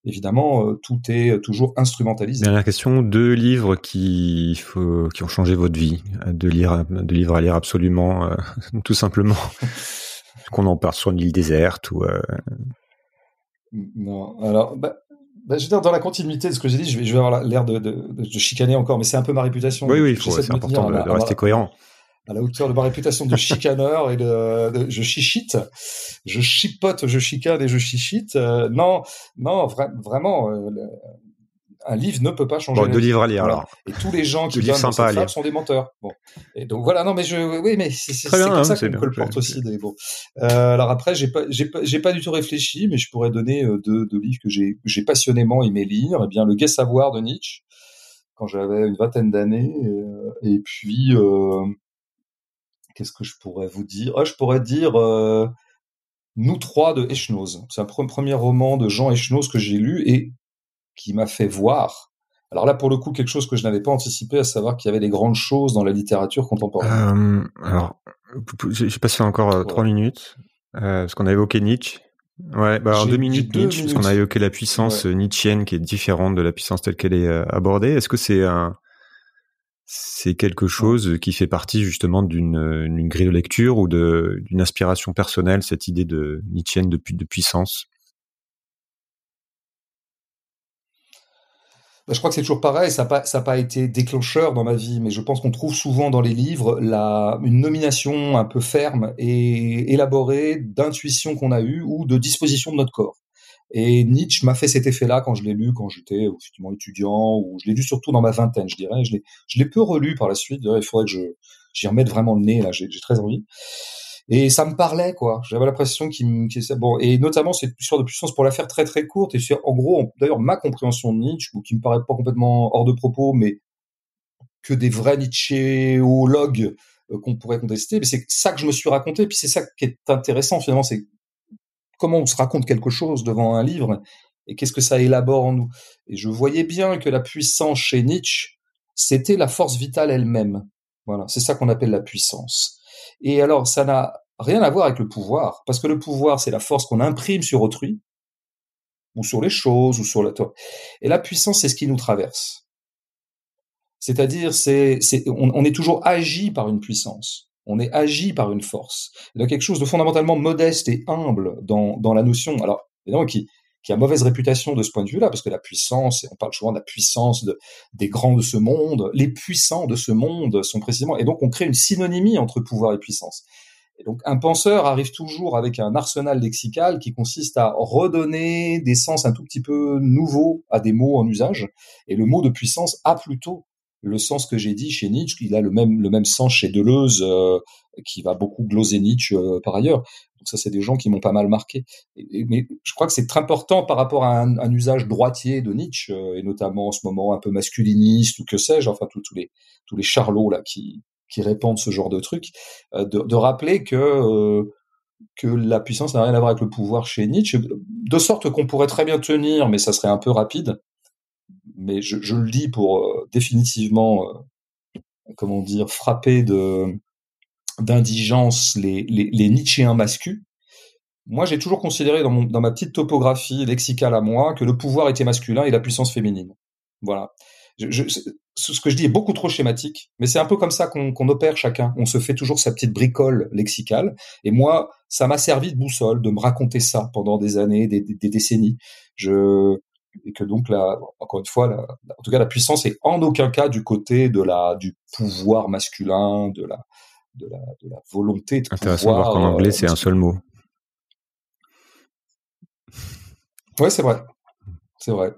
évidemment, euh, tout est euh, toujours instrumentalisé. Dernière question, deux livres qui, faut, qui ont changé votre vie, deux livres, deux livres à lire absolument, euh, <laughs> tout simplement, <laughs> qu'on en parle sur une île déserte ou. Non, alors, bah, bah, je veux dire, dans la continuité de ce que j'ai dit, je vais, je vais avoir l'air de, de, de, chicaner encore, mais c'est un peu ma réputation. Oui, oui, c'est important de, de, rester cohérent à la hauteur de ma réputation de chicaneur et de, je chichite, je chipote, je chicane et je chichite. Euh, non, non, vraiment, euh, un livre ne peut pas changer. Bon, deux livres à lire alors. Et tous les gens qui donnent cette sont des menteurs. Bon. Et donc voilà, non mais je, oui, mais c'est comme hein, ça qu'on colporte aussi. Des, bon. Euh, alors après, j'ai pas, j'ai pas, j'ai pas du tout réfléchi, mais je pourrais donner deux, deux livres que j'ai, j'ai passionnément aimé lire. Eh bien, Le Gai Savoir de Nietzsche quand j'avais une vingtaine d'années, et puis Qu'est-ce que je pourrais vous dire? Ah, Je pourrais dire euh, Nous trois de Echnoz. C'est un premier roman de Jean Echnoz que j'ai lu et qui m'a fait voir. Alors là, pour le coup, quelque chose que je n'avais pas anticipé, à savoir qu'il y avait des grandes choses dans la littérature contemporaine. Euh, alors, j'ai passé encore euh, trois minutes, parce qu'on a évoqué Nietzsche. Ouais, bah deux minutes Nietzsche, parce qu'on a évoqué la puissance nietzschienne qui est différente de la puissance telle qu'elle est abordée. Est-ce que c'est un, c'est quelque chose qui fait partie justement d'une grille de lecture ou d'une inspiration personnelle, cette idée de Nietzscheenne de, puissance? Je crois que c'est toujours pareil, ça n'a pas, été déclencheur dans ma vie, mais je pense qu'on trouve souvent dans les livres une nomination un peu ferme et élaborée d'intuition qu'on a eue ou de disposition de notre corps. Et Nietzsche m'a fait cet effet-là quand je l'ai lu, quand j'étais effectivement étudiant, ou je l'ai lu surtout dans ma vingtaine, je dirais. Je l'ai, je l'ai peu relu par la suite. Il faudrait que je, j'y remette vraiment le nez, là, j'ai, j'ai très envie. Et ça me parlait, quoi. J'avais l'impression qu'il me, bon, et notamment cette histoire de puissance pour la faire très très courte. Et sur, en gros, d'ailleurs, ma compréhension de Nietzsche, qui me paraît pas complètement hors de propos, mais que des vrais Nietzschéologues euh, qu'on pourrait contester, mais c'est ça que je me suis raconté. Puis c'est ça qui est intéressant finalement, c'est comment on se raconte quelque chose devant un livre et qu'est-ce que ça élabore en nous. Et je voyais bien que la puissance chez Nietzsche, c'était la force vitale elle-même. Voilà, c'est ça qu'on appelle la puissance. Et alors, ça n'a rien à voir avec le pouvoir, parce que le pouvoir, c'est la force qu'on imprime sur autrui, ou sur les choses, ou sur la... Et la puissance, c'est ce qui nous traverse. C'est-à-dire, c'est, on, est toujours agi par une puissance. On est agi par une force. Il y a quelque chose de fondamentalement modeste et humble dans, dans la notion. Alors, évidemment, qui, qui a mauvaise réputation de ce point de vue-là, parce que la puissance, et on parle souvent de la puissance de, des grands de ce monde, les puissants de ce monde sont précisément, et donc on crée une synonymie entre pouvoir et puissance. Et donc un penseur arrive toujours avec un arsenal lexical qui consiste à redonner des sens un tout petit peu nouveaux à des mots en usage, et le mot de puissance a plutôt le sens que j'ai dit chez Nietzsche, il a le même, le même sens chez Deleuze, euh, qui va beaucoup gloser Nietzsche euh, par ailleurs. Donc ça, c'est des gens qui m'ont pas mal marqué. mais je crois que c'est très important par rapport à un, usage droitier de Nietzsche, euh, et notamment en ce moment un peu masculiniste ou que sais-je, enfin tous les tous les charlots là qui qui répandent ce genre de trucs, euh, de, de, rappeler que euh, que la puissance n'a rien à voir avec le pouvoir chez Nietzsche, de sorte qu'on pourrait très bien tenir, mais ça serait un peu rapide. Mais je, je le dis pour définitivement, comment dire, frapper de d'indigence les, les, les Nietzschéens masculins, moi j'ai toujours considéré dans, mon, dans ma petite topographie lexicale à moi que le pouvoir était masculin et la puissance féminine. Voilà. Je, ce que je dis est beaucoup trop schématique, mais c'est un peu comme ça qu'on opère chacun. On se fait toujours sa petite bricole lexicale. Et moi, ça m'a servi de boussole de me raconter ça pendant des années, des, des, décennies. Je et que donc là, encore une fois, la, en tout cas, la puissance est en aucun cas du côté de la du pouvoir masculin, de la de la, de la volonté de Intéressant pouvoir. Intéressant de voir qu'en anglais, c'est un seul mot. Ouais, c'est vrai. C'est vrai.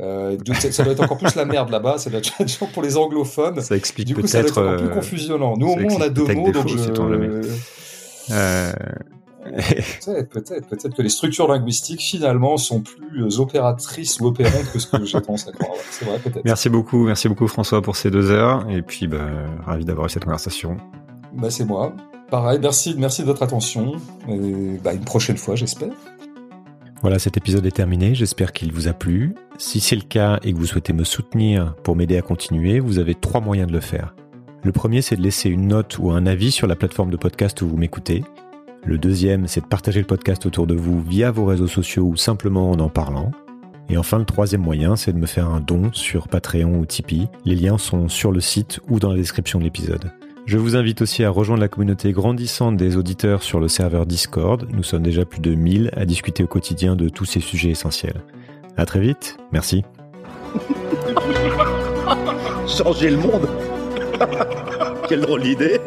Euh, ça doit être encore plus la merde là-bas. C'est <laughs> pour les anglophones. Ça explique peut-être. Ça doit être encore plus euh, confusionnant. Nous, au moins, on a deux mots, donc je. Euh... peut-être, peut-être, peut-être que les structures linguistiques finalement sont plus opératrices ou opérantes que ce que j'ai tendance à croire. c'est vrai, peut-être. Merci beaucoup, merci beaucoup François pour ces deux heures et puis bah, ravi d'avoir eu cette conversation. Bah c'est moi. Pareil, merci, merci de votre attention et bah, une prochaine fois, j'espère. Voilà, cet épisode est terminé. J'espère qu'il vous a plu. Si c'est le cas et que vous souhaitez me soutenir pour m'aider à continuer, vous avez trois moyens de le faire. Le premier, c'est de laisser une note ou un avis sur la plateforme de podcast où vous m'écoutez. Le deuxième, c'est de partager le podcast autour de vous via vos réseaux sociaux ou simplement en en parlant. Et enfin, le troisième moyen, c'est de me faire un don sur Patreon ou Tipeee. Les liens sont sur le site ou dans la description de l'épisode. Je vous invite aussi à rejoindre la communauté grandissante des auditeurs sur le serveur Discord. Nous sommes déjà plus de 1000 à discuter au quotidien de tous ces sujets essentiels. À très vite. Merci. <laughs> changer le monde <laughs> Quelle drôle d'idée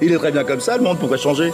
Il est très bien comme ça, le monde, pourrait changer